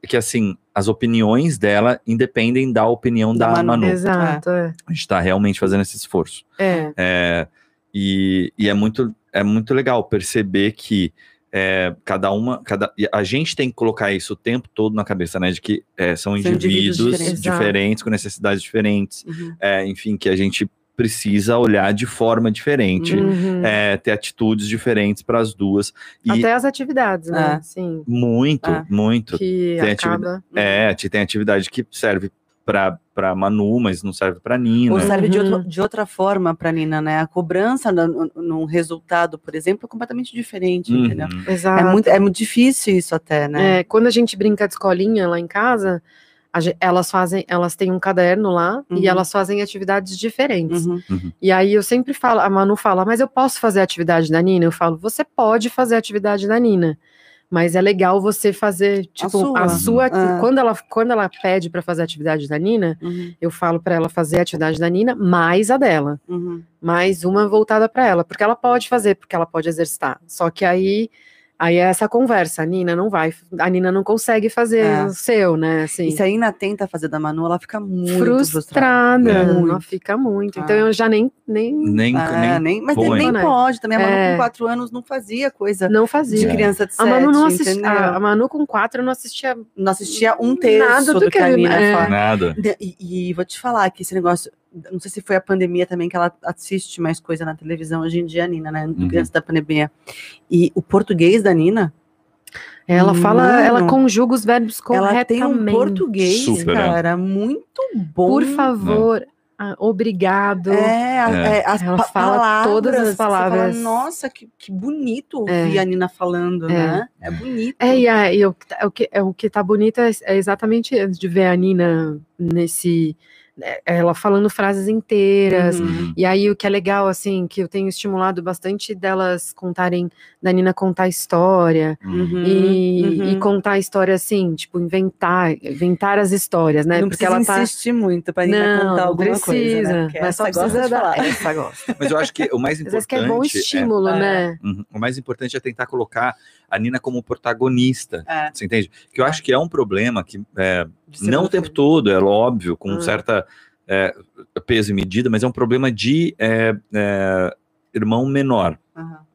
Que assim, as opiniões dela independem da opinião da, Da Manu. Manu. Exato, é. A gente tá realmente fazendo esse esforço. É. É, e, e é muito é muito legal perceber que é, cada uma, cada, a gente tem que colocar isso o tempo todo na cabeça, né? De que é, são São indivíduos indivíduos, diferentes. diferentes, com necessidades diferentes, Uhum. é, enfim, que a gente precisa olhar de forma diferente, Uhum. é, ter atitudes diferentes para as duas. E Até as atividades, né? É. Sim. muito, É. muito. Que Tem acaba. É, te- tem atividade que serve para Manu, mas não serve para Nina. Ou serve de, Uhum. outro- de outra forma para Nina, né? A cobrança no, num resultado, por exemplo, é completamente diferente, Uhum. entendeu? Exato. É muito, é muito difícil isso até, né? É, quando a gente brinca de escolinha lá em casa, elas fazem, elas têm um caderno lá Uhum. e elas fazem atividades diferentes. Uhum. E aí eu sempre falo, a Manu fala, mas eu posso fazer a atividade da Nina? Eu falo, você pode fazer a atividade da Nina. Mas é legal você fazer, tipo, a sua. sua. Ah. Quando, ela, quando ela pede para fazer a atividade da Nina, Uhum. eu falo para ela fazer a atividade da Nina mais a dela. Uhum. mais uma voltada para ela, porque ela pode fazer, porque ela pode exercitar. Só que aí, aí é essa conversa, a Nina não vai, a Nina não consegue fazer É. o seu, né? Assim, E se a Nina tenta fazer da Manu, ela fica muito frustrada. frustrada, É. ela Muito. fica muito. Então Ah. eu já nem nem Nem, Ah, nem nem, mas põe. nem Né? pode também. A Manu É. com quatro anos não fazia coisa não de fazia. criança de A sete, Manu não assistia, a, a Manu com quatro não assistia Não assistia um terço Nada do, do que a que- Nina é. faz. nada. E, e vou te falar que esse negócio não sei se foi a pandemia também que ela assiste mais coisa na televisão hoje em dia, a Nina, né? Uhum. Antes da pandemia. E o português da Nina, Ela fala, ela Mano, conjuga os verbos ela tem corretamente. um português, Super, é. cara, muito bom. Por favor, ah, obrigado. É, a- É. é, as Ela pa- fala palavras, todas as você fala, palavras. Nossa, que, que bonito É. ouvir a Nina falando, É. né? É bonito. É, e, a- e o, que tá- o, que, é, o que tá bonito é, é exatamente antes de ver a Nina nesse. É, Ela falando frases inteiras. Uhum. E aí, o que é legal, assim, que eu tenho estimulado bastante delas contarem, da Nina contar história. Uhum. E, uhum. e contar a história assim, tipo, inventar, inventar as histórias, né? Não Porque ela tá. insistir muito pra Nina Não, contar não alguma precisa, coisa, né? Porque mas só essa gosta precisa de falar. Essa gosta. Mas eu acho que o mais Às vezes que é bom importante é, estímulo, é. né? Uhum. O mais importante é tentar colocar a Nina como protagonista. É. Você entende? Que eu acho que é um problema que é, não o tempo todo, é óbvio, com Hum. certa é, peso e medida, mas é um problema de é, é, irmão menor,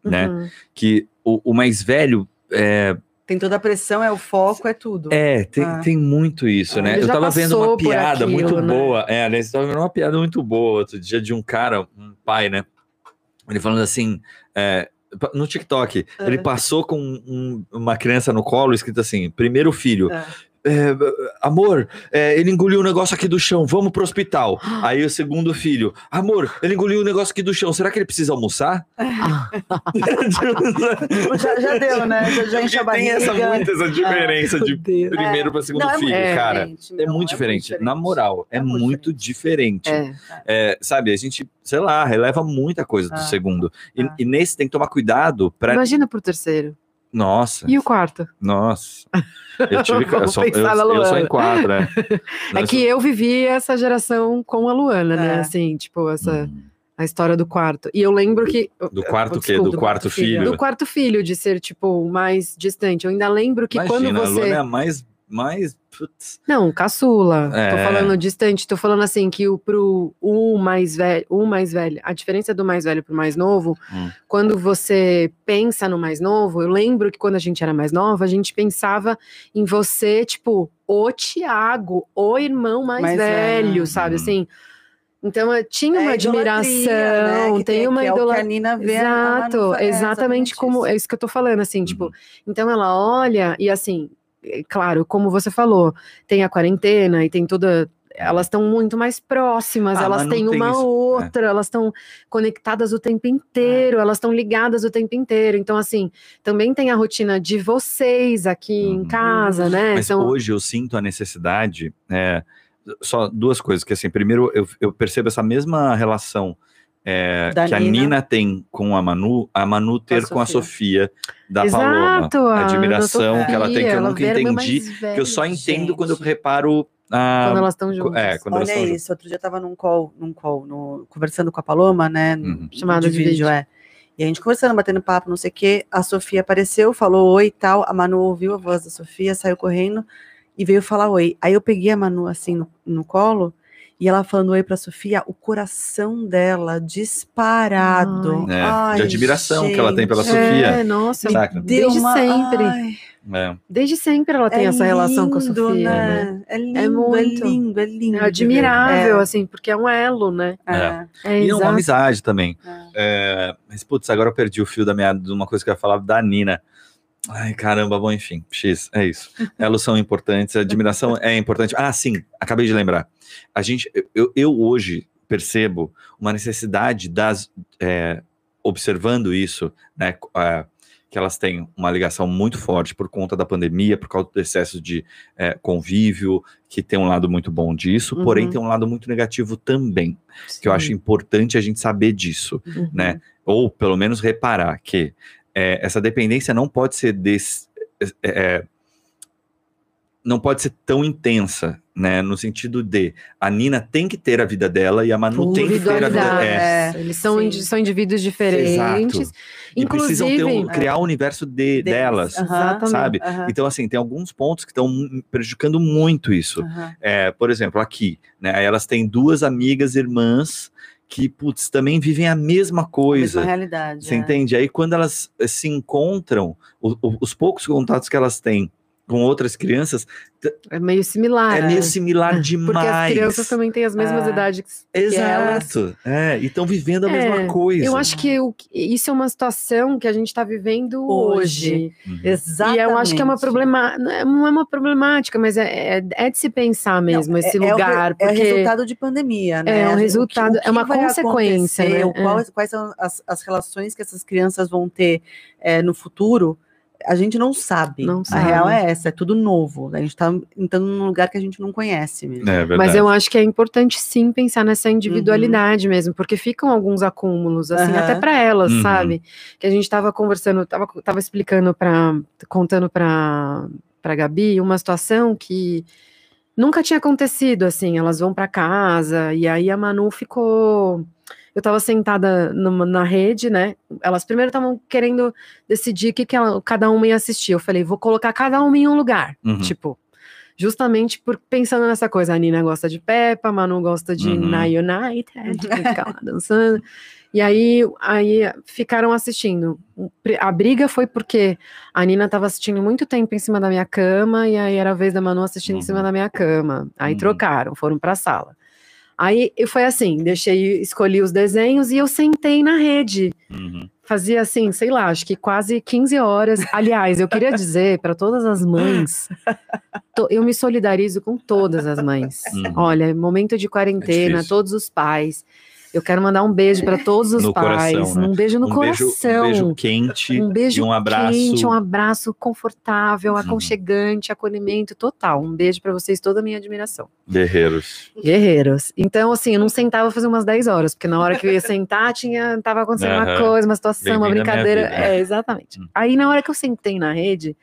né? Uhum. Que o, o mais velho é, Tem toda a pressão, é o foco, é tudo. é tem, Ah. tem muito isso, Ah, né? Eu tava vendo uma piada aquilo, muito né? boa. É, aliás, eu tava vendo uma piada muito boa outro dia de um cara, um pai, né? Ele falando assim, é, no TikTok, Ah. ele passou com um- uma criança no colo escrito assim: primeiro filho. É. é, amor, é, ele engoliu um negócio aqui do chão, vamos pro hospital. Aí o segundo filho, amor, ele engoliu um negócio aqui do chão, será que ele precisa almoçar? Já, já deu, né? Já, já enche a Porque tem barriga. essa, muito essa diferença de Meu Deus. primeiro para segundo Não, é filho, É, cara. diferente, É muito diferente. Na moral, é, É muito muito diferente. É. É, sabe, a gente, sei lá, releva muita coisa do Ah. segundo. E, Ah. e nesse tem que tomar cuidado pra. Imagina pro terceiro. Nossa, E o quarto? nossa. Eu tive. Eu sou, eu, eu sou em quatro, né? É que eu vivi essa geração com a Luana, né? É. Assim, tipo, essa Hum. a história do quarto. E eu lembro que. Do quarto o quê? Desculpa, Do quarto filho? Do quarto filho, de ser, tipo, mais distante. Eu ainda lembro que Imagina, quando a você. Luana é a mais. Mais putz. Não, caçula. Tô É. falando distante, tô falando assim que o pro o mais velho, o mais velho, a diferença do mais velho pro mais novo, Hum. quando você pensa no mais novo, eu lembro que quando a gente era mais nova, a gente pensava em você, tipo, o Tiago, o irmão mais, Mais velho, velho. sabe Uhum. assim? Então, eu tinha uma É admiração, né? Que tem uma é idolatria. Nina vê a- a Exato, é exatamente como é isso. isso que eu tô falando, assim, tipo, Uhum. então ela olha e assim, é claro, como você falou, tem a quarentena e tem toda. Elas estão muito mais próximas, Ah, elas têm uma isso, é. outra, elas estão conectadas o tempo inteiro, elas estão ligadas o tempo inteiro. Então, assim, também tem a rotina de vocês aqui Uhum. em casa, né? Mas então, hoje eu sinto a necessidade. é, só duas coisas. Que assim, primeiro, eu, eu percebo essa mesma relação. É, que a Nina. Nina tem com a Manu, a Manu ter com a Sofia da Paloma. exato, a admiração Ana que ela tem, que eu nunca a irmã entendi, Que eu só entendo quando eu gente. reparo. a- Quando elas estão juntas. É, quando elas Olha estão juntas. isso, outro dia eu tava num call, num call, no- conversando com a Paloma, né? Uhum. Chamada de vídeo. é. E a gente conversando, batendo papo, não sei o quê. A Sofia apareceu, falou oi e tal. A Manu ouviu a voz da Sofia, saiu correndo e veio falar oi. Aí eu peguei a Manu assim no, no colo e ela falando oi pra Sofia, o coração dela disparado. É, Ai, de admiração que ela tem pela gente, Sofia. É, nossa, Saca? deu desde uma- sempre. ai, É. Desde sempre ela tem é essa relação com a lindo, Sofia, né? É lindo, é, muito. lindo, é lindo. É admirável, É, assim, porque é um elo, né? é, É, E é uma amizade também. é. É, mas, putz, agora eu perdi o fio da meada de uma coisa que eu ia falar da Nina. Ai, caramba, bom, enfim, X, é isso. Elas são importantes, a admiração é importante. Ah, sim, acabei de lembrar. A gente, eu, eu hoje percebo uma necessidade das, é, observando isso, né, é, que elas têm uma ligação muito forte por conta da pandemia, por causa do excesso de é, convívio, que tem um lado muito bom disso, porém Uhum. tem um lado muito negativo também, que eu acho importante a gente saber disso Uhum. né? Ou pelo menos reparar que é, essa dependência não pode ser des, é, é, não pode ser tão intensa, né? No sentido de a Nina tem que ter a vida dela e a Manu tem que ter a vida Individualidade. é, É, Eles são, indi- são indivíduos diferentes. Exato. e precisam um, criar o universo de, Deles. delas, Aham, Exatamente. sabe? aham, Então assim tem alguns pontos que estão prejudicando muito isso. aham. É, por exemplo, aqui, né? Elas têm duas amigas irmãs que, putz, também vivem a mesma coisa. Mesma realidade. Você é. entende? Aí quando elas eh, se encontram, o- o- os poucos contatos que elas têm com outras crianças, É meio similar. é meio similar demais. Porque as crianças também têm as mesmas Ah, idades que elas. Exato. É, e estão vivendo a É, mesma coisa. Eu acho que o- isso é uma situação que a gente está vivendo hoje. Hoje. Uhum. Exatamente. E eu acho que é uma problema, não é- não é uma problemática, mas é, é, é de se pensar mesmo esse é, lugar, É o, é porque resultado de pandemia, né? É, um O que- resultado- o que é uma consequência, né? o qual- Quais são as, as relações que essas crianças vão ter é, no futuro? A gente não sabe. Não a sabe. real é essa, é tudo novo. A gente está entrando num lugar que a gente não conhece mesmo. É verdade. Mas eu acho que é importante sim pensar nessa individualidade mesmo, porque ficam alguns acúmulos, assim, Uhum. até para elas, Uhum. sabe? Que a gente tava conversando, tava, tava explicando para contando para para Gabi uma situação que nunca tinha acontecido, assim, elas vão para casa e aí a Manu ficou eu tava sentada numa- na rede, né? Elas primeiro estavam querendo decidir o que, que ela- cada uma ia assistir. Eu falei, vou colocar cada uma em um lugar. Uhum. Tipo, justamente por pensando nessa coisa. A Nina gosta de Peppa, a Manu gosta de Uhum. Na United, que fica lá dançando. E aí, aí ficaram assistindo. A briga foi porque a Nina estava assistindo muito tempo em cima da minha cama, e aí era a vez da Manu assistindo em cima Uhum. da minha cama. Aí Uhum. trocaram, foram para a sala. Aí e foi assim, deixei, escolhi os desenhos e eu sentei na rede Uhum. fazia assim, sei lá, acho que quase 15 horas. Aliás, eu queria dizer para todas as mães, to- eu me solidarizo com todas as mães. Uhum. Olha, momento de quarentena, difícil. todos os pais. Eu quero mandar um beijo para todos os No pais, coração, né? um beijo no um, beijo, coração. um beijo quente Um beijo e um abraço. quente, um abraço confortável, Uhum. aconchegante, acolhimento total. Um beijo para vocês, toda a minha admiração. Guerreiros. Guerreiros. Então, assim, eu não sentava fazer umas 10 horas, porque na hora que eu ia sentar, tinha, tava acontecendo uma Aham. coisa, uma situação, uma brincadeira. É, exatamente. Hum. Aí, na hora que eu sentei na rede,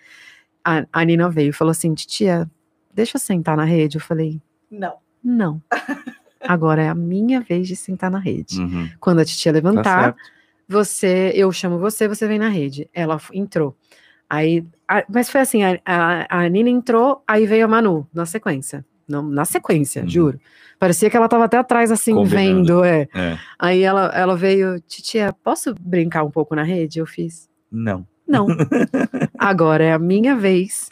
a, a Nina veio e falou assim: Titia, deixa eu sentar na rede. Eu falei: Não. Não. Agora é a minha vez de sentar na rede. Uhum. Quando a titia Tá levantar, certo. você, eu chamo você, você vem na rede. Ela entrou. Aí, a- mas foi assim, a, a, a Nina entrou, aí veio a Manu, na sequência. Não, na sequência, Uhum. juro. Parecia que ela tava até atrás, assim, Combinando. vendo, é. É. Aí ela, ela veio, titia, posso brincar um pouco na rede? Eu fiz, Não. não. Agora é a minha vez.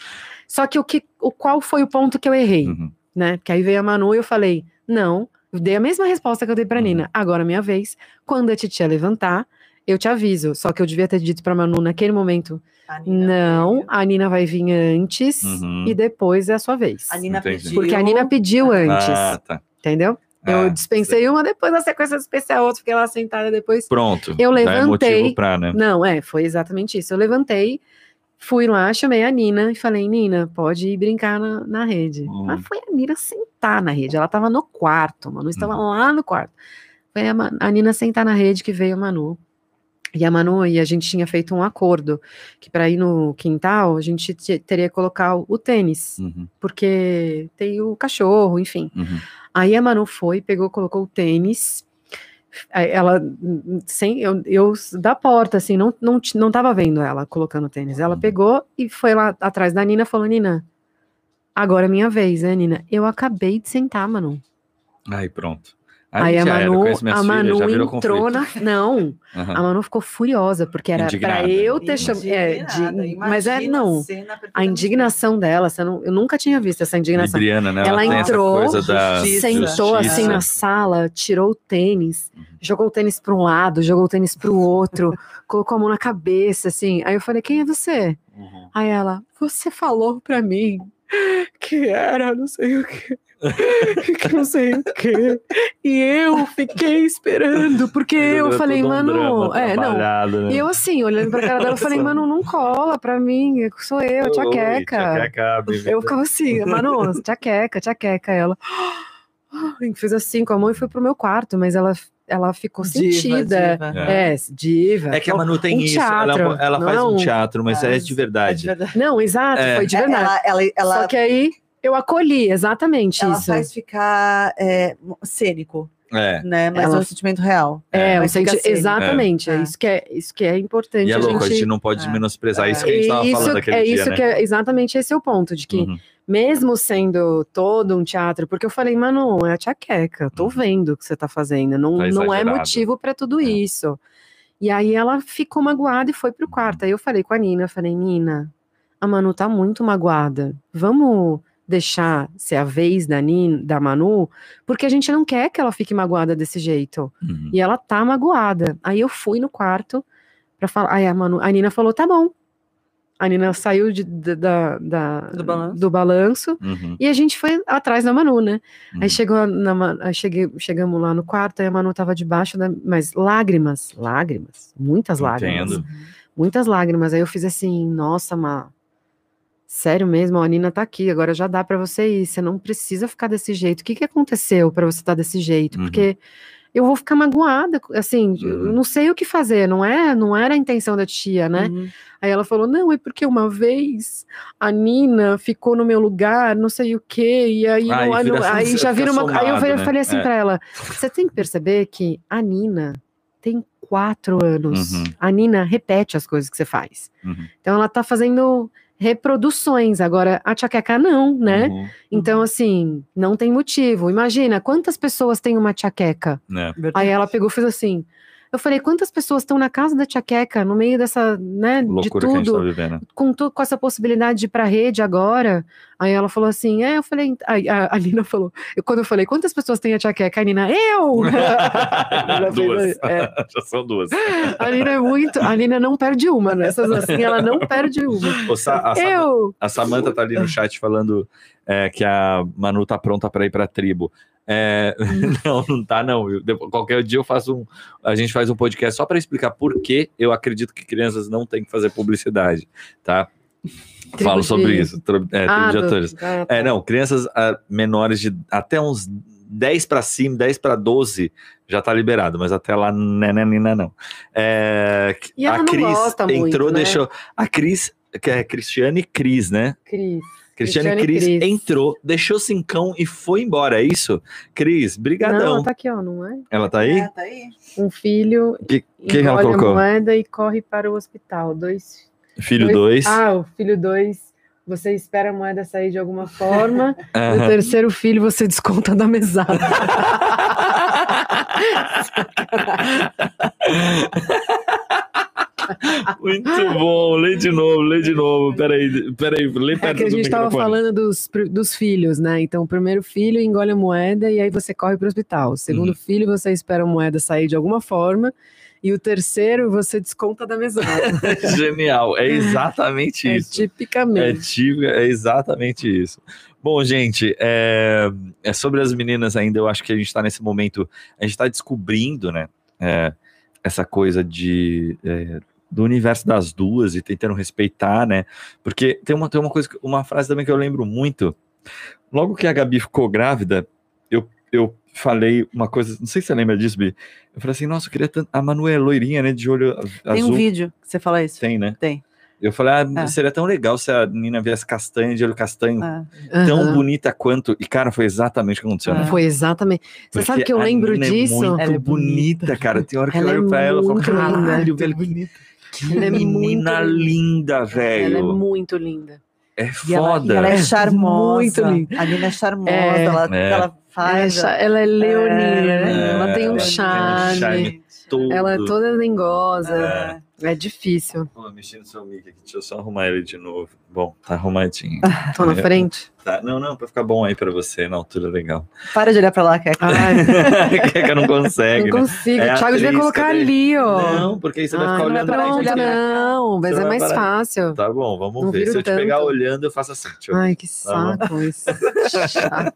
Só que o que, o qual foi o ponto que eu errei, Uhum. né? Porque aí veio a Manu e eu falei, não. Eu dei a mesma resposta que eu dei pra Uhum. Nina. Agora é minha vez. Quando a titia levantar, eu te aviso. Só que eu devia ter dito pra Manu naquele momento, A não, veio. a Nina vai vir antes Uhum. e depois é a sua vez. A Nina Entendi. pediu. Porque a Nina pediu antes, Ah, tá. entendeu? Ah, eu dispensei uma, depois na sequência especial, outra, fiquei lá sentada depois. Pronto. Eu é levantei. motivo pra, né? Não, é, foi exatamente isso. Eu levantei, fui lá, chamei a Nina e falei, Nina, pode ir brincar na, na rede. Uhum. Mas foi a Nina sentar na rede. Ela tava no quarto, a Manu estava Uhum. lá no quarto. Foi a, a Nina sentar na rede que veio a Manu. E a Manu e a gente tinha feito um acordo que para ir no quintal a gente te- teria que colocar o, o tênis, Uhum, porque tem o cachorro, enfim. uhum. Aí a Manu foi, pegou, colocou o tênis. Ela, sem, eu, eu da porta, assim, não, não, não tava vendo ela colocando o tênis. Ela Uhum. pegou e foi lá atrás da Nina falou: Nina, agora é minha vez, né, Nina? Eu acabei de sentar, Manu. Aí, pronto. Aí a era, Manu, a filhas, Manu virou entrou na. Não, Aham. a Manu ficou furiosa, porque era pra Indignada. eu ter chamado. É, de- mas é, não. a indignação dela, você não- eu nunca tinha visto essa indignação. Libriana, né? Ela essa entrou, da sentou justiça. assim na sala, tirou o tênis, Uhum. jogou o tênis para um lado, jogou o tênis para o outro, colocou a mão na cabeça, assim. Aí eu falei: quem é você? Uhum. Aí ela: você falou para mim que era não sei o que. que não sei o que. E eu fiquei esperando, porque eu Era falei, todo um mano, é, não. né? E eu assim, olhando pra cara dela, eu falei, mano, não cola pra mim, sou eu, tia Queca. Eu ficava assim, Manu, tia Queca, tia Queca. Ela e fez assim com a mão e foi pro meu quarto, mas ela, ela ficou Diva, sentida. diva. É, diva. É que a Manu tem Um isso, ela, teatro, ela faz um é teatro, mas é Mas de É verdade. de verdade. Não, exato, É. foi de É, verdade. Ela, ela, ela, Só que aí eu acolhi, exatamente ela isso. faz ficar é, cênico, É. né? Mas Ela- é um sentimento real. É, um senti- exatamente, é. É. isso que é isso que é importante E é a louco, a gente gente não pode É. menosprezar isso que a É gente tava isso, falando naquele é dia, isso né? que é exatamente esse é o ponto, de que Uhum. mesmo sendo todo um teatro, porque eu falei, mano, é a tia Queca, eu tô Uhum. vendo o que você tá fazendo, não, Tá não é motivo pra tudo É. isso. E aí ela ficou magoada e foi pro quarto. Aí eu falei com a Nina, eu falei, Nina, a Manu tá muito magoada. Vamos deixar ser a vez da, Nin, da Manu, porque a gente não quer que ela fique magoada desse jeito. Uhum. E ela tá magoada. Aí eu fui no quarto pra falar. Aí a, Manu, a Nina falou: tá bom. A Nina saiu de- da, da- da- Do balanço. do balanço Uhum. e a gente foi atrás da Manu, né? Uhum. Aí chegou na, aí cheguei, chegamos lá no quarto, aí a Manu tava debaixo da. Mas lágrimas, lágrimas, muitas lágrimas. Entendo. Muitas lágrimas. Aí eu fiz assim, nossa, Ma, sério mesmo, a Nina tá aqui, agora já dá pra você ir. Você não precisa ficar desse jeito. O que, que aconteceu pra você estar desse jeito? Uhum. Porque eu vou ficar magoada, assim, eu Uhum. não sei o que fazer, não é, não era a intenção da tia, né? Uhum. Aí ela falou: não, é porque uma vez a Nina ficou no meu lugar, não sei o quê, e aí, Aí não- aí vira- não- aí fica já vira uma. Aí eu somado, né? falei assim É. pra ela: você tem que perceber que a Nina tem quatro anos. Uhum. A Nina repete as coisas que você faz. Uhum. Então ela tá fazendo reproduções. Agora, a tchaqueca não, né? Uhum. Então, assim, não tem motivo. Imagina, quantas pessoas têm uma tchaqueca? É. Aí ela pegou e fez assim. Eu falei, quantas pessoas estão na casa da tchaqueca, no meio dessa, né, de Loucura que a gente tudo, tá vivendo. com, com essa possibilidade de ir pra rede agora? Aí ela falou assim, é, eu falei, a, a Nina falou, eu, quando eu falei, quantas pessoas têm a tchaqueca? A Nina, eu! Duas. é. Já são duas. a Nina é muito, a Nina não perde uma, nessas assim, ela não perde uma. Sa- a, Eu! a Samanta tá ali no chat falando é, que a Manu tá pronta para ir pra tribo. É, não, não tá, não. Eu- qualquer dia eu faço um. A gente faz um podcast só para explicar por que eu acredito que crianças não têm que fazer publicidade, tá? Tribo Falo de- sobre isso. Tribo, é, tribo Ah, de do- atores. ah, tá. É, não, crianças ah, menores de até uns 10 para cima, 10 para 12 já tá liberado, mas até lá nananina não. É, E ela a não Cris entrou, muito, né? deixou. A Cris, que é Cristiane Cris, né? Cris. Cristiane, Cristiane Cris, Cris. entrou, deixou cincão e foi embora, é isso? Cris, Não, brigadão. ela tá aqui, ó, não é? Ela tá aí? É, tá aí. Um filho Que, que ela colocou? moeda e corre para o hospital. Dois Filho Dois- 2. Ah, o filho 2, você espera a moeda sair de alguma forma. O terceiro filho, você desconta da mesada. Muito bom, lê de novo, lê de novo. Peraí, peraí, lê É perto que a gente estava falando dos, dos filhos, né? Então, o primeiro filho engole a moeda e aí você corre para o hospital. O segundo Uhum. filho, você espera a moeda sair de alguma forma. E o terceiro, você desconta da mesada. Genial, é exatamente é isso. É, tipicamente. típico, é exatamente isso. Bom, gente, é, é sobre as meninas ainda, eu acho que a gente está nesse momento, a gente está descobrindo, né, é, essa coisa de é, do universo das duas e tentando respeitar, né, porque tem uma, tem uma coisa, que- uma frase também que eu lembro muito, logo que a Gabi ficou grávida, eu, eu falei uma coisa, não sei se você lembra disso, Bi, eu falei assim, nossa, eu queria tanto, a Manu é loirinha, né, de olho az- Tem azul. um vídeo que você fala isso. Tem, né? Tem. Eu falei, ah, É. seria tão legal se a menina viesse castanha, de olho castanho, É. tão Aham. bonita quanto. E, cara, foi exatamente o que aconteceu. É. né? Foi exatamente. Você Porque sabe que eu a lembro Nina disso? É muito Ela é bonita, bonita. cara. Tem hora que Ela eu é olho pra ela e falo, caralho, velho, que Ela é menina muito linda, Ela é velho. muito linda. É E ela, foda. e ela é charmosa. Muito linda. A Nina é charmosa. É. Ela, É. ela Ela é, faz. ela é leonina, É, ela tem um ela tem um charme. charme todo. Ela é toda dengosa. É. É difícil. Pô, mexendo seu mic aqui, deixa eu só arrumar ele de novo. Bom, tá arrumadinho. Tô na É. frente. Tá, Não, não, pra ficar bom aí pra você, na altura legal. Para de olhar pra lá. Ai, que não consegue, não né? consigo. É o Thiago devia colocar ali, ó. Não, porque aí você vai Ai, ficar não é olhando pra cá. não, mas Você é vai mais parar- fácil. Tá bom, vamos Não ver. Se eu te pegar tanto. olhando, eu faço assim. Eu. Ai, que Tá saco isso. Chato.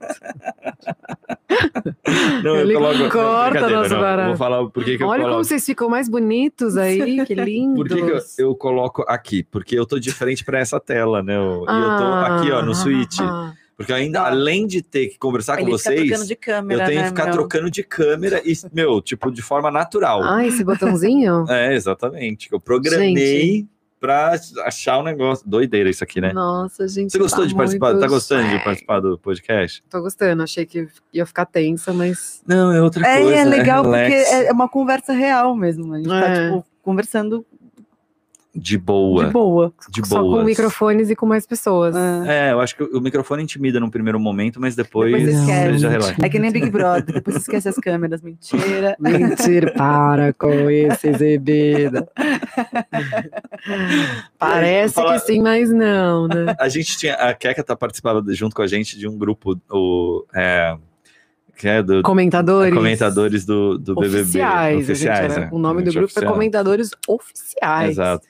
Não, eu Ele coloco. corta nosso barato. Vou falar por que que eu Olha como vocês ficam mais bonitos aí, que lindos. Por que, que eu, eu coloco aqui? Porque eu tô de frente para essa tela, né? Eu- e eu tô aqui, ó, no Switch. Ah, Porque ainda, além de ter que conversar com Ele vocês, trocando de câmera, eu tenho né, que ficar meu? trocando de câmera e, meu, tipo, de forma natural. Ah, esse botãozinho? É, exatamente. Eu programei pra achar o negócio. Doideira isso aqui, né? Nossa, gente. Você gostou tá de participar? muito Tá gostando de participar do podcast? Tô gostando, achei que ia ficar tensa, mas. Não, é outra É, coisa. é legal porque relax. é uma conversa real mesmo. A gente tá, É. tipo, conversando de boa. De boa. De Só com boas. microfones e com mais pessoas. É. É, eu acho que o microfone intimida num primeiro momento, mas depois, Depois esquece. já relaxa. É que nem Big Brother, depois você esquece as câmeras, mentira. Mentira, para com esse exibido. Parece que sim, mas não, né? A gente tinha. A Keka tá participando junto com a gente de um grupo, o. É, que é do. Comentadores. Comentadores do, do BBB. Oficiais. gente era- né? O nome do grupo é oficial. Comentadores Oficiais. Exato.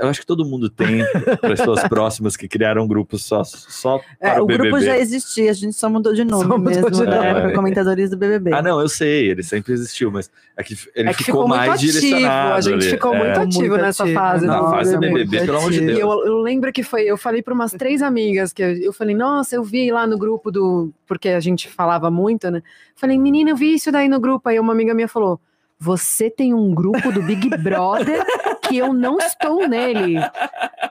Eu acho que todo mundo tem pessoas próximas que criaram um grupo só, só É, para o o BBB. grupo já existia, a gente só mudou de nome Só mudou mesmo. de né, para comentadores do BBB. Ah, não, eu sei, ele sempre existiu, mas é que ele É que ficou, ficou muito mais ativo, direcionado. a gente ali. ficou É. muito ativo Muito nessa ativo. fase. Na do fase do BBB. BBB, pelo amor de E Deus. eu, eu lembro que foi, eu falei para umas três amigas que eu, eu falei, nossa, eu vi lá no grupo do, porque a gente falava muito, né? Falei, menina, eu vi isso daí no grupo. Aí uma amiga minha falou, você tem um grupo do Big Brother que eu não estou nele.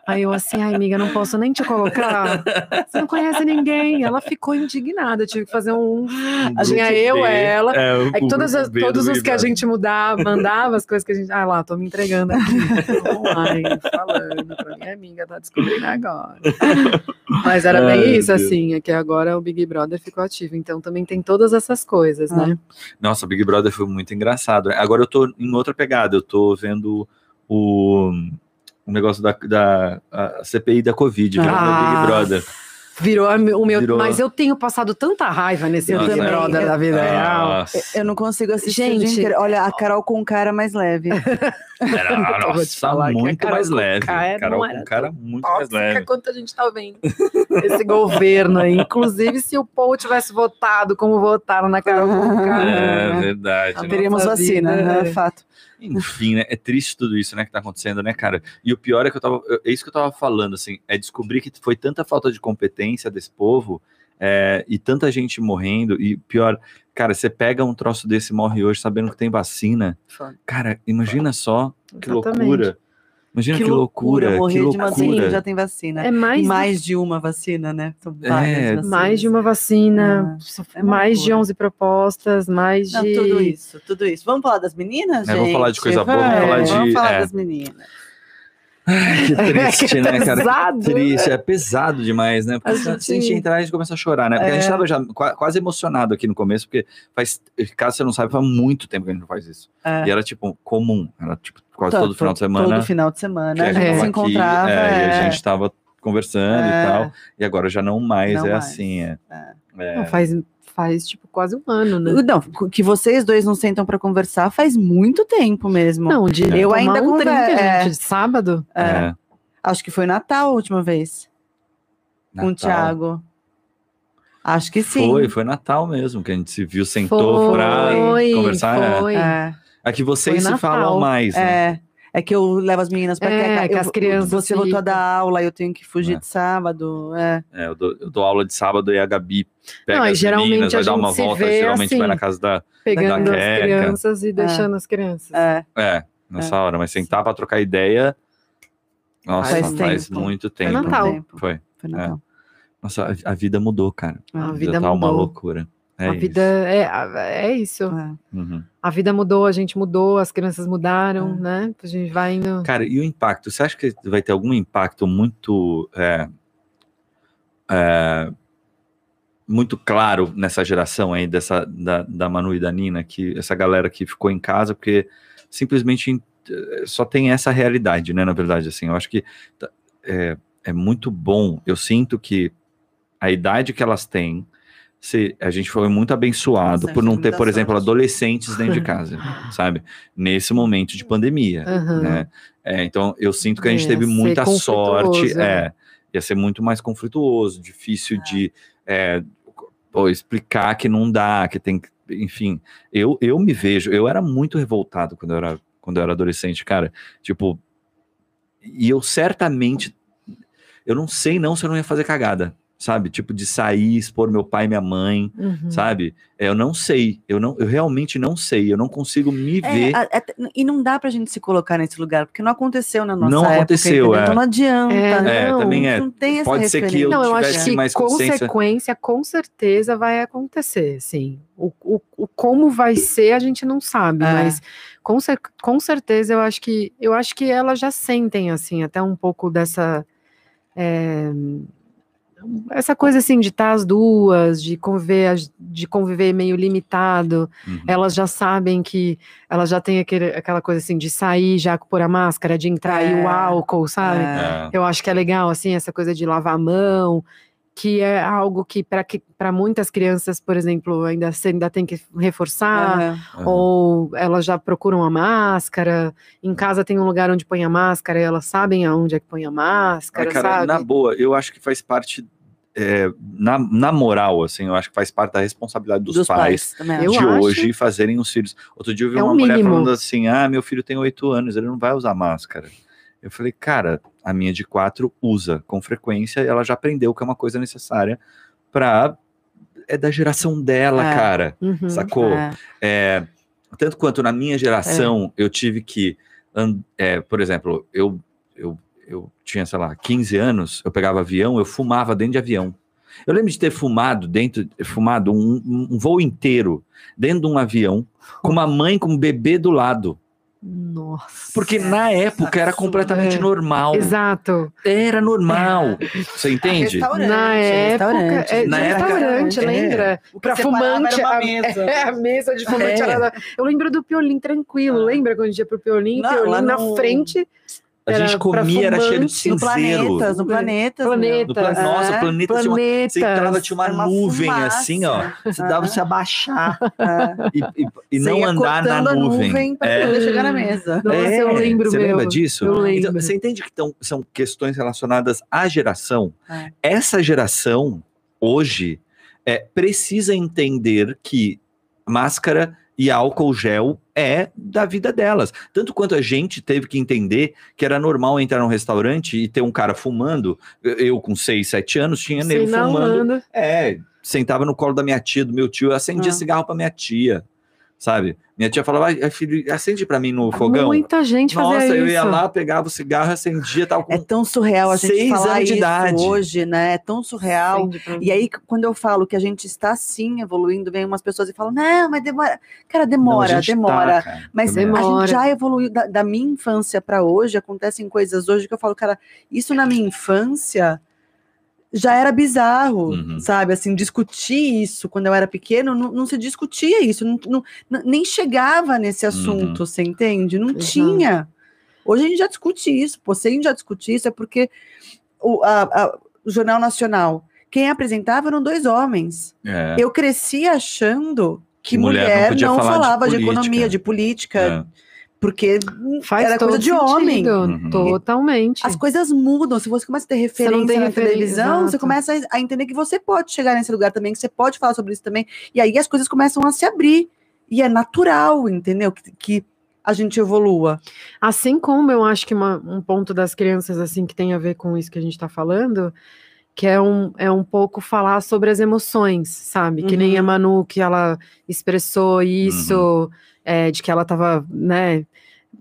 Aí eu assim, ai amiga, não posso nem te colocar. Você não conhece ninguém. Ela ficou indignada, eu tive que fazer um. Um Tinha grupo eu, B, ela. É, o É que todas as- todos os que a gente mudava, mandava as coisas que a gente. Ah lá, tô me entregando aqui. Online, falando pra minha amiga, tá descobrindo agora. Mas era Ai, bem isso, Deus. assim, é que agora o Big Brother ficou ativo. Então também tem todas essas coisas, né? Nossa, Big Brother foi muito engraçado. Agora eu tô em outra pegada, eu tô vendo o, o negócio da, da a CPI da Covid, vendo Ah, Big Brother. Virou o meu. Virou- Mas eu tenho passado tanta raiva nesse Eu Big Brother eu- da vida real. Nossa, Eu não consigo assistir Gente-. Olha, a Carol com cara mais leve. era, Eu vou te nossa, falar que a muito mais com leve. cara Carol com cara muito mais leve. quanto a gente tá vendo esse governo aí. Inclusive, se o povo tivesse votado como votaram na Carol Conká, É verdade. Né? Teríamos Nossa vacina, vida, né? é. Fato. Enfim, né? É triste tudo isso, né, que tá acontecendo, né, cara? E o pior é que eu tava. É isso que eu tava falando, assim, é descobrir que foi tanta falta de competência desse povo é, e tanta gente morrendo. E pior, cara, você pega um troço desse e morre hoje sabendo que tem vacina. Cara, imagina só que Exatamente. loucura. Imagina que, loucura. morrer que de uma loucura. vacina já tem vacina. É mais, mais de uma vacina, né? São É, várias vacinas. mais de uma vacina, é uma mais de loucura. 11 propostas, mais Não, de. tudo isso, tudo isso. Vamos falar das meninas, É, gente? vamos falar de coisa boa, vamos Vamos, falar de- falar é. das meninas. Que triste, né, cara? Pesado, Triste, é pesado demais, né? Porque A se a gente- gente entrar, a gente começa a chorar, né? Porque a gente É. tava já qua- quase emocionado aqui no começo, porque faz, caso você não saiba, faz muito tempo que a gente não faz isso. É. E era, tipo, comum. Era, tipo, quase Todo- todo final de semana. Todo final de semana. que a gente gente se aqui, encontrava. é, e a é. gente tava conversando É. e tal. E agora já não mais Não é mais. assim, é. É. Não, faz, faz tipo quase um ano, né? Não, que vocês dois não sentam pra conversar faz muito tempo mesmo. Não, de Eu tomar ainda um conver- drink, é. gente, de sábado. É. é. Acho que foi Natal a última vez. Com o Natal. Thiago. Acho que sim. Foi, foi Natal mesmo, que a gente se viu, sentou pra Foi, conversar. é. foi. É, Aqui vocês Foi se falam Natal. mais, né? é. É que eu levo as meninas pra É, cá. que eu- as crianças Você voltou a ficam. dar aula, eu tenho que fugir É. de sábado. É. É, eu, dou, eu dou aula de sábado e a Gabi pega Não, as geralmente meninas, vai a dar uma volta, vê geralmente vai assim. na casa da... Pegando Da as crianças e deixando as crianças. É. É, nessa hora, mas sentar pra trocar ideia... Nossa, Faz faz, tempo. muito tempo. Natal. Tempo. Foi. Foi Natal. Nossa, a, a vida mudou, cara. A É. vida tá uma mudou. loucura. É a isso. vida é, é isso. É. Uhum. A vida mudou, a gente mudou, as crianças mudaram, É. né? A gente vai indo. Cara, e o impacto? Você acha que vai ter algum impacto muito é, é, muito claro nessa geração aí dessa da, da Manu e da Nina, que essa galera que ficou em casa porque simplesmente eh, só tem essa realidade, né? Na verdade, assim, eu acho que tá- é, é muito bom. Eu sinto que a idade que elas têm se, a gente foi muito abençoado Nossa, por não ter, por exemplo, sorte. adolescentes dentro de casa, sabe? Nesse momento de pandemia Aham. né? É, então eu sinto que a gente Ia teve muita sorte, é, né? ia ser muito mais conflituoso, difícil de é, pô, explicar que não dá, que tem, que- enfim, eu, eu me vejo, eu era muito revoltado quando eu era quando eu era adolescente, cara, tipo, e eu certamente, eu não sei não se eu não ia fazer cagada, sabe? Tipo, de sair, expor meu pai e minha mãe, Uhum. sabe? É, Eu não sei, eu, não, eu realmente não sei, eu não consigo me É, ver. a- é- e não dá pra gente se colocar nesse lugar, porque não aconteceu na nossa Não época. aconteceu, entendeu? é. Então não adianta. É, É, não, também é. Não tem essa Pode ser que referência. eu Não, eu acho que mais consciência. consequência com certeza vai acontecer, sim. O, o, o como vai ser a gente não sabe, É. mas com, cer- com certeza eu acho que eu acho que elas já sentem assim até um pouco dessa é, essa coisa assim de estar as duas, de conviver, de conviver meio limitado. Uhum. Elas já sabem que elas já têm aquele, aquela coisa assim de sair já por a máscara, de entrar e É, o álcool, sabe? É. É. Eu acho que é legal, assim, essa coisa de lavar a mão, que é algo que para muitas crianças, por exemplo, ainda, se ainda tem que reforçar. Aham. ou elas já procuram a máscara, em casa tem um lugar onde põe a máscara, e elas sabem aonde é que põe a máscara, cara, sabe? na boa, eu acho que faz parte, é, na, na moral, assim, eu acho que faz parte da responsabilidade dos, pais, também Eu acho. de acho. hoje fazerem os filhos. Outro dia eu vi É uma mulher mínimo. falando assim: ah, meu filho tem oito anos, ele não vai usar máscara. Eu falei, cara, a minha de quatro usa com frequência e ela já aprendeu que é uma coisa necessária para é da geração dela, É. cara. Uhum. Sacou? É. É, tanto quanto na minha geração, eu tive que, é, por exemplo, eu, eu, eu tinha, sei lá, 15 anos, eu pegava avião, eu fumava dentro de avião. Eu lembro de ter fumado dentro, fumado um, um- um voo inteiro dentro de um avião, com uma mãe com um bebê do lado. Nossa. Porque na época era completamente É. normal. Exato. Era normal. Você entende? Restaurante, Na época, restaurante. é, Na época- restaurante, é. lembra? O que Pra fumante, era uma a, mesa. é, a mesa de fumante É. era Eu lembro do Piolim tranquilo, Ah. lembra quando a gente ia pro Piolim? Não, Piolim na no- frente. A Era gente comia, era cheio de fumante, No cinzeiro. planetas, no planetas. Planeta. No plan- É. Nossa, o planeta tinha uma, Planeta. Você entrava, tinha uma, uma nuvem fumaça. assim, ó. Você dava se abaixar É. e, e- e não andar na a nuvem. pra É. poder chegar na mesa. Nossa, É, eu lembro, Você meu. lembra disso? Eu lembro. Então, você entende que tão- são questões relacionadas à geração? É. Essa geração, hoje, é, precisa entender que máscara e álcool gel é da vida delas. Tanto quanto a gente teve que entender que era normal entrar num restaurante e ter um cara fumando. Eu, com 6, 7 anos, tinha nego fumando. É, sentava no colo da minha tia, do meu tio, eu acendia Ah. cigarro pra minha tia, sabe? Minha tia falava, "Ai, filho, acende pra mim no fogão. Muita gente Nossa, fazia eu isso. ia lá, pegava o cigarro, acendia, tal. É tão surreal a gente falar isso idade. hoje, né? É tão surreal. E aí, quando eu falo que a gente está sim evoluindo, vem umas pessoas e falam, não, mas demora. Cara, Não, a demora, gente demora. tá, cara. Mas Demora. a gente já evoluiu da, da minha infância para hoje, acontecem coisas hoje que eu falo, cara, isso na minha infância já era bizarro, Uhum. sabe? Assim, discutir isso quando eu era pequeno, não, não se discutia isso, não, não- não- nem chegava nesse Uhum. assunto, você entende? Não Exato. tinha. Hoje a gente já discute isso, pô, se a gente já discute isso é porque o, a- a- o Jornal Nacional, quem apresentava eram dois homens. É, Eu cresci achando que mulher não mulher, não, de falava de, política. economia, de política, é. Porque Faz era todo coisa de sentido, homem. Uhum. Totalmente. As coisas mudam. Se você começa a ter referência tem na referência, televisão, você exato. começa a- entender que você pode chegar nesse lugar também, que você pode falar sobre isso também. E aí as coisas começam a se abrir. E é natural, entendeu? Que, que a gente evolua. Assim como eu acho que uma- um ponto das crianças assim que tem a ver com isso que a gente está falando, que é um, é um pouco falar sobre as emoções, sabe? Que nem Uhum. a Manu, que ela expressou isso, é, de que ela estava, né?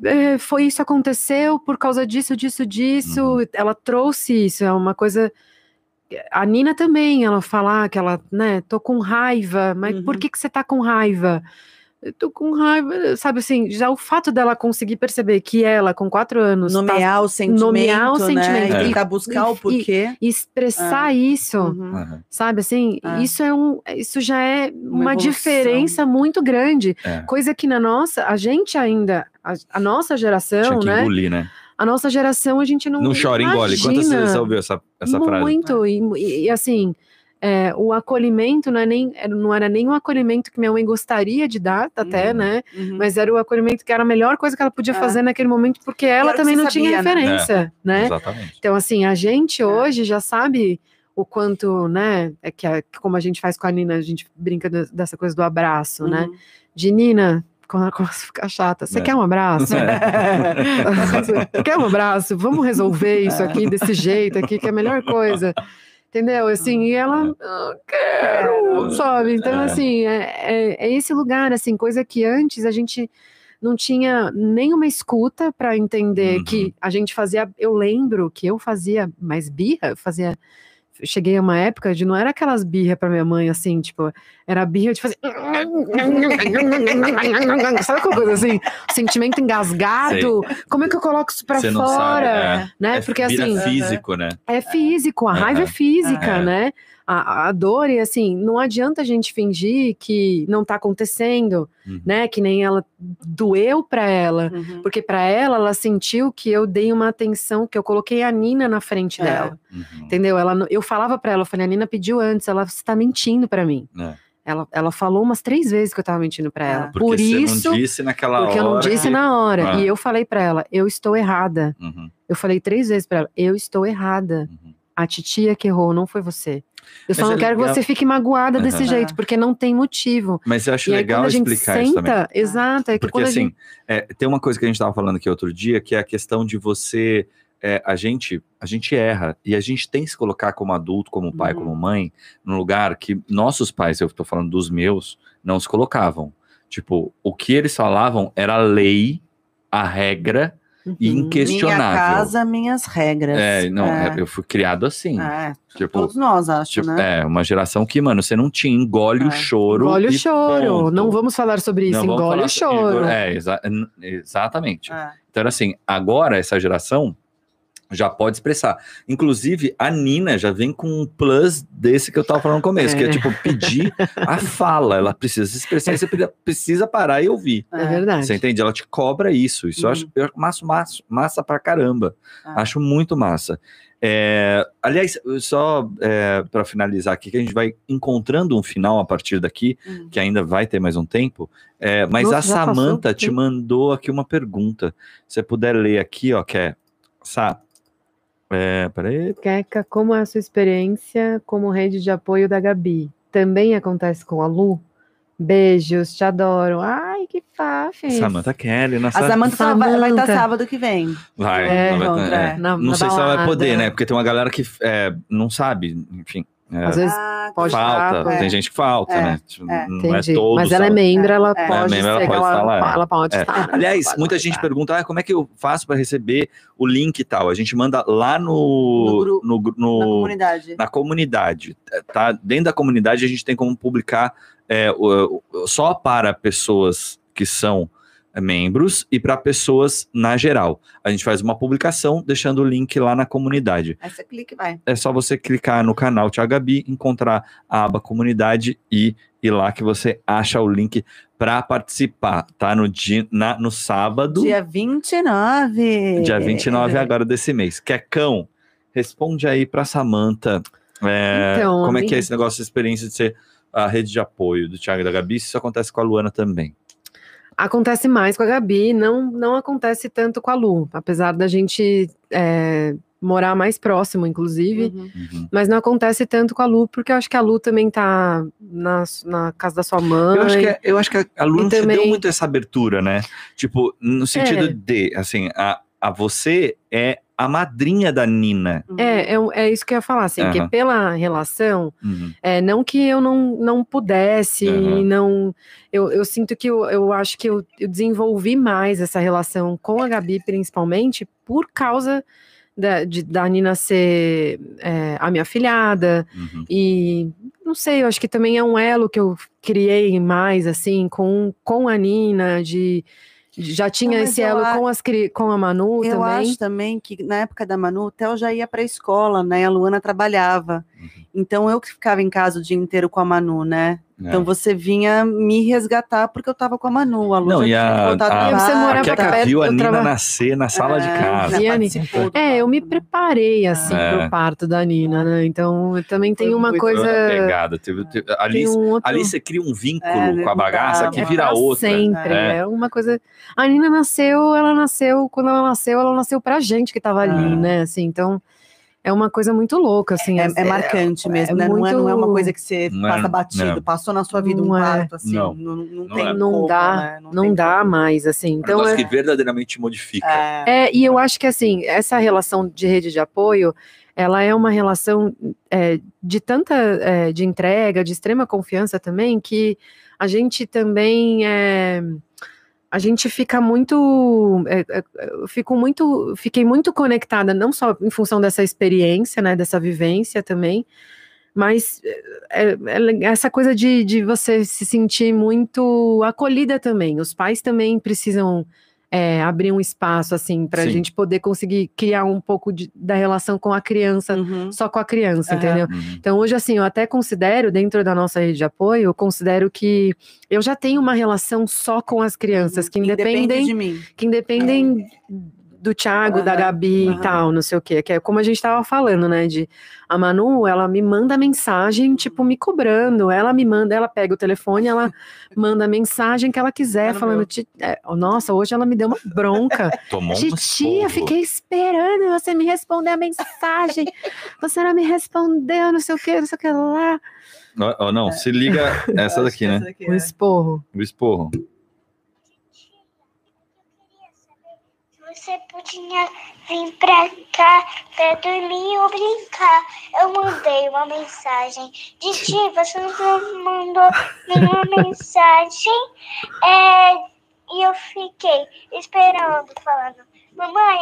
é, foi isso aconteceu por causa disso, disso, disso. Ela trouxe isso, é uma coisa. A Nina também, ela falar que ela, né, tô com raiva, mas por Uhum. que, que você tá com raiva? Eu tô com raiva, sabe assim, já o fato dela conseguir perceber que ela, com quatro anos, tá Nomear o sentimento, nomear o né? sentimento. E É. tentar buscar E- o porquê. expressar isso, Uhum. Sabe assim, É. isso é um, isso já é uma, evolução. diferença muito grande, É. coisa que na nossa, a gente ainda, a, a nossa Tinha geração, que né, engolir, né? a nossa geração a gente não Não chora, engole. Quantas vezes você ouviu essa, essa frase? Muito, e, e- e, assim, é, o acolhimento não, é nem, era- não era nem um acolhimento que minha mãe gostaria de dar, até, Uhum. né? Uhum. Mas era o acolhimento que era a melhor coisa que ela podia É. fazer naquele momento, porque ela o também não tinha sabia, né? referência, né? Exatamente. Então, assim, a gente É. hoje já sabe o quanto, né? É que, a- que como a gente faz com a Nina, a gente brinca de- dessa coisa do abraço, né? Uhum. De Nina, quando ela começa a ficar chata, você É. quer um abraço? Você quer um abraço? Vamos resolver isso aqui desse jeito aqui, que é a melhor coisa. Entendeu? Assim, e ela, "Ah, quero, sabe? Então, É. assim, é, é, é esse lugar, assim, coisa que antes a gente não tinha nenhuma escuta para entender Uhum. que a gente fazia. Eu lembro que eu fazia mais birra, eu fazia. Cheguei a uma época de não era aquelas birra para minha mãe, assim, tipo, era birra de fazer. Sabe aquela coisa assim? Sentimento engasgado. Como é que eu coloco isso pra Você fora? sabe, é. Né? É, Porque assim. físico, né? É físico, a raiva é física, É. né? A, a dor, e assim, não adianta a gente fingir que não tá acontecendo, Uhum. né? Que nem ela doeu pra ela. Uhum. Porque pra ela, ela sentiu que eu dei uma atenção, que eu coloquei a Nina na frente É. dela. Uhum. Entendeu? Ela, eu falava pra ela, eu falei, a Nina pediu antes, ela está mentindo pra mim. É. Ela, ela falou umas três vezes que eu tava mentindo pra Ah. ela. Porque Por você isso, não disse naquela porque hora. eu não disse que- na hora. Ah. E eu falei pra ela, eu estou errada. Uhum, Eu falei três vezes pra ela, eu estou errada. uhum. A titia que errou, não foi você. Eu só Mas não é quero legal- que você fique magoada desse Aham. jeito, porque não tem motivo. Mas eu acho aí, legal explicar isso também. senta, exato, é que Porque assim, gente. é, tem uma coisa que a gente estava falando aqui outro dia, que é a questão de você. é, a gente a gente erra e a gente tem que se colocar como adulto, como pai, Uhum. como mãe, num lugar que nossos pais, eu estou falando dos meus, não se colocavam. Tipo, o que eles falavam era a lei, a regra e Uhum. inquestionável. Minha casa, minhas regras. É, não, é. eu fui criado assim. É, Tipo, todos nós, acho, tipo, né? é, uma geração que, mano, você não tinha, engole o É. choro. Engole o choro. ponto. Não vamos falar sobre isso, Não, engole o sobre- choro. É, exa- exatamente. É. Então era assim, agora essa geração já pode expressar. Inclusive, a Nina já vem com um plus desse que eu tava falando no começo, que é É. tipo pedir a fala, ela precisa se expressar e você pre- precisa parar e ouvir. É verdade. Você entende? Ela te cobra isso. Isso eu Uhum. acho eu acho massa, massa, massa pra caramba. Ah. Acho muito massa. É, aliás, só para finalizar aqui, que a gente vai encontrando um final a partir daqui, Hum. que ainda vai ter mais um tempo. é, mas Nossa, a Samanta te mandou aqui uma pergunta. Se você puder ler aqui, ó, que é. Sá. É, peraí. Keca, como é a sua experiência como rede de apoio da Gabi? Também acontece com a Lu? Beijos, te adoro. Ai, que fácil. Samanta Kelly. Nossa, A Samanta tá- vai- vai estar sábado que vem. Vai, É, não, vai- encontra, é. é. Na- Não na sei se ela vai balada. poder, né? Porque tem uma galera que é, não sabe, enfim. É, Às vezes Ah, pode falta, estar, tem é. gente que falta, É, né? Tipo, é. Não Entendi. é todo. Mas ela é membro, ela É. pode É, membro, ela pode ela, falar, é. ela pode É. estar. Aliás, Pode muita gente estar. pergunta ah, como é que eu faço para receber o link e tal. A gente manda lá no, No grupo, no no- na comunidade. na comunidade. Tá? Dentro da comunidade a gente tem como publicar é, o- o- só para pessoas que são é, membros e para pessoas na geral. A gente faz uma publicação deixando o link lá na comunidade. Aí você clica e vai. É só você clicar no canal Tia Gabi, encontrar a aba comunidade e ir lá que você acha o link para participar. Tá no, dia, na- no sábado. Dia 29. Dia 29 agora desse mês. Quecão, responde aí pra Samanta. é, Então, como é que é esse negócio, essa experiência de ser a rede de apoio do Thiago e da Gabi? Se isso acontece com a Luana também. Acontece mais com a Gabi, não, não acontece tanto com a Lu, apesar da gente é, morar mais próximo, inclusive. Uhum. Uhum. Mas não acontece tanto com a Lu, porque eu acho que a Lu também tá na, na casa da sua mãe. Eu acho, que, é- eu acho que a- Lu não te deu também- muito essa abertura, né? Tipo, no sentido É. de, assim, a, a você é a madrinha da Nina. Uhum. É, é, é isso que eu ia falar, assim, Aham. que pela relação, Uhum. é, não que eu não, não pudesse, Aham. não. Eu, eu sinto que eu, eu acho que eu, eu desenvolvi mais essa relação com a Gabi, principalmente, por causa da, de, da Nina ser é, a minha filhada. Uhum. E não sei, eu acho que também é um elo que eu criei mais, assim, com, com a Nina, de. Já tinha mas esse eu elo a- com, as, com a Manu Eu também. acho também que na época da Manu, o Theo já ia para a escola, né? A Luana trabalhava. Uhum. Então eu que ficava em casa o dia inteiro com a Manu, né? É. Então você vinha me resgatar porque eu tava com a Manu. A Lu Não, já e tinha a, a, E você morava a Queca perto, viu a eu Nina nascer na sala de É, casa. já E a Ni- participou do É, eu me né? preparei assim É. pro parto da Nina, né? Então eu também tem uma coisa. Pegada. Teve, teve- ali, Tem um outro... ali você cria um vínculo É, com a bagaça que vira outra. Sempre. É. É. uma coisa. A Nina nasceu, ela nasceu, quando ela nasceu, ela nasceu pra gente que tava ali, É. né? Assim, então é uma coisa muito louca, assim. É, é marcante mesmo, é né? Não, é, não é uma muito- coisa que você Não é- passa batido, não. passou na sua vida um é. parto, assim. Não. Não, não, Não tem é. Não dá, né? Não dá como. mais, assim. Um Então, negócio é, que verdadeiramente modifica. É, É, e eu acho que assim, essa relação de rede de apoio, ela é uma relação é, de tanta é, de entrega, de extrema confiança também, que a gente também é, a gente fica muito, é, é, eu fico muito, fiquei muito conectada, não só em função dessa experiência, né, dessa vivência também, mas é, essa coisa de, de você se sentir muito acolhida também. Os pais também precisam é, abrir um espaço assim para a gente poder conseguir criar um pouco de- da relação com a criança, uhum. só com a criança, Aham. entendeu? Uhum. Então hoje assim eu até considero dentro da nossa rede de apoio, eu considero que eu já tenho uma relação só com as crianças que Independe independem de mim. que independem do Thiago, da Aham, Gabi aham. e tal, não sei o quê. Que é como a gente tava falando, né? De a Manu, ela me manda mensagem, tipo, me cobrando. Ela me manda, ela pega o telefone, ela manda a mensagem que ela quiser, no falando, meu. "Ti- é, nossa, hoje ela me deu uma bronca. Tomou um Titia, esporro. fiquei esperando você me responder a mensagem. Você não me respondeu, não sei o que, não sei o que lá. Ó, não, se liga essa Acho daqui, que né? essa daqui Um é. esporro. O esporro. Você podia vir pra cá pra dormir ou brincar. Eu mandei uma mensagem. Didi, você não mandou nenhuma mensagem. É, e eu fiquei esperando, falando: Mamãe,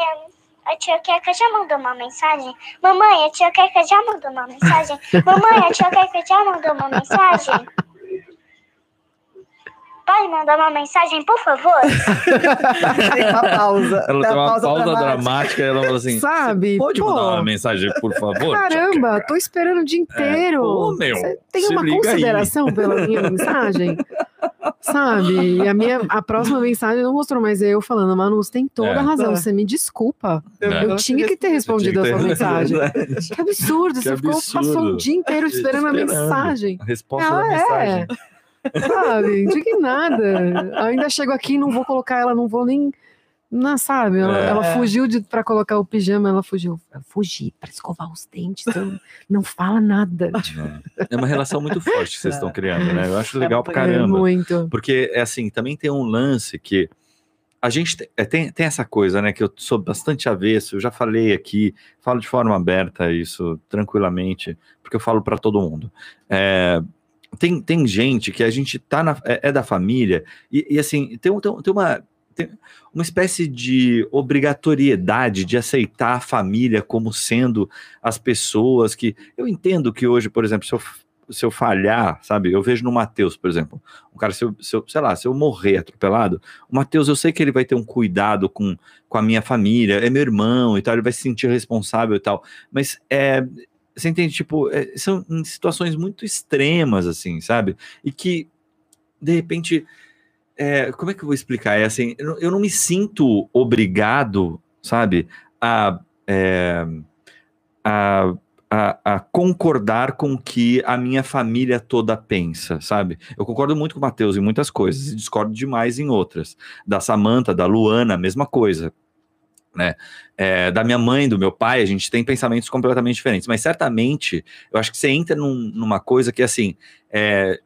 a- tia Keka já mandou uma mensagem? Mamãe, a tia Keka já mandou uma mensagem? Mamãe, a tia Keka já mandou uma mensagem? Pode mandar uma mensagem, por favor? Tem uma pausa. Ela tem uma pausa, dramática. dramática e ela fala assim: Sabe? Pode Pô, mandar uma mensagem, por favor? Caramba, tô esperando o dia inteiro. pô, meu, Você tem uma liga aí. consideração pela minha mensagem? Sabe? E a minha a próxima mensagem não mostrou, mas é eu falando, Manu, você tem toda É. a razão, É. você me desculpa. É. Eu tinha que ter respondido a sua mensagem. Que absurdo, Que você ficou, absurdo. passou o dia inteiro esperando a Esperando. mensagem. A resposta Ela da mensagem. é. Sabe? Indignada. Ainda chego aqui, não vou colocar ela, não vou nem. Não, sabe? Ela, É. ela fugiu de, pra colocar o pijama, ela fugiu. Eu fugi pra escovar os dentes. então não fala nada. É. É uma relação muito forte que vocês estão criando, né? Eu acho legal pra É caramba. muito. Porque, é assim, também tem um lance que a gente te- é, tem, tem essa coisa, né? Que eu sou bastante avesso, eu já falei aqui, falo de forma aberta isso, tranquilamente, porque eu falo pra todo mundo. É, tem, tem gente que a gente tá na, é, é da família, e, e, assim, tem, tem, tem uma. tem uma espécie de obrigatoriedade de aceitar a família como sendo as pessoas que. Eu entendo que hoje, por exemplo, se eu, se eu falhar, sabe? Eu vejo no Matheus, por exemplo, um cara, se eu, se eu- sei lá, se eu morrer atropelado, o Matheus, eu sei que ele vai ter um cuidado com, com a minha família, é meu irmão e tal, ele vai se sentir responsável e tal, mas é. Você entende? Tipo, é, são situações muito extremas, assim, sabe? E que, de repente, é, como é que eu vou explicar? É assim, eu não, eu não me sinto obrigado, sabe, a, é, a, a, a concordar com o que a minha família toda pensa, sabe? Eu concordo muito com o Matheus em muitas coisas e discordo demais em outras. Da Samanta, da Luana, a mesma coisa. Né? É, da minha mãe, do meu pai, a gente tem pensamentos completamente diferentes, mas certamente eu acho que você entra num- numa coisa que assim é,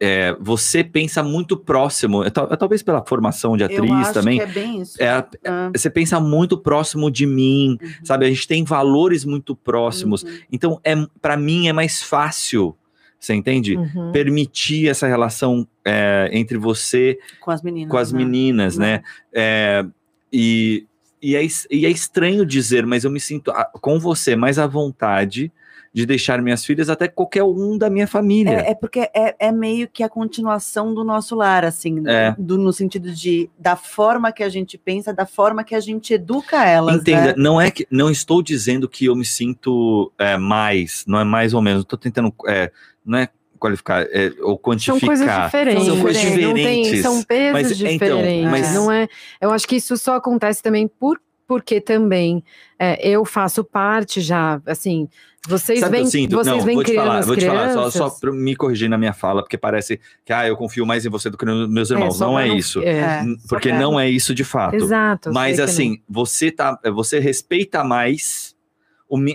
é, você pensa muito próximo, é, é talvez pela formação de atriz também, é bem isso. é, Ah, você pensa muito próximo de mim, uhum, sabe? A gente tem valores muito próximos, uhum. então é para mim é mais fácil, você entende? Uhum. Permitir essa relação é, entre você Com as meninas. com as né? meninas, Uhum. né? É, e, e, é, e é estranho dizer, mas eu me sinto ah, com você mais à vontade de deixar minhas filhas até qualquer um da minha família. É, é porque é, é meio que a continuação do nosso lar, assim, É. do- no sentido de da forma que a gente pensa, da forma que a gente educa elas. Entenda, né? não é que não estou dizendo que eu me sinto é, mais, não é mais ou menos. Estou tentando, é, não é qualificar é, ou São quantificar. coisas diferentes. São coisas Não tem- diferentes. são pesos Mas, então, diferentes. mas- Não é. Eu acho que isso só acontece também por porque também é, eu faço parte já, assim, vocês Sabe vêm, vocês Não, vêm vou te criando falar, as vou te falar, só, crianças. só para me corrigir na minha fala, porque parece que ah, eu confio mais em você do que nos meus irmãos. só não é isso. É, É, Porque não é isso de fato. Exato. Mas assim, você tá, você respeita mais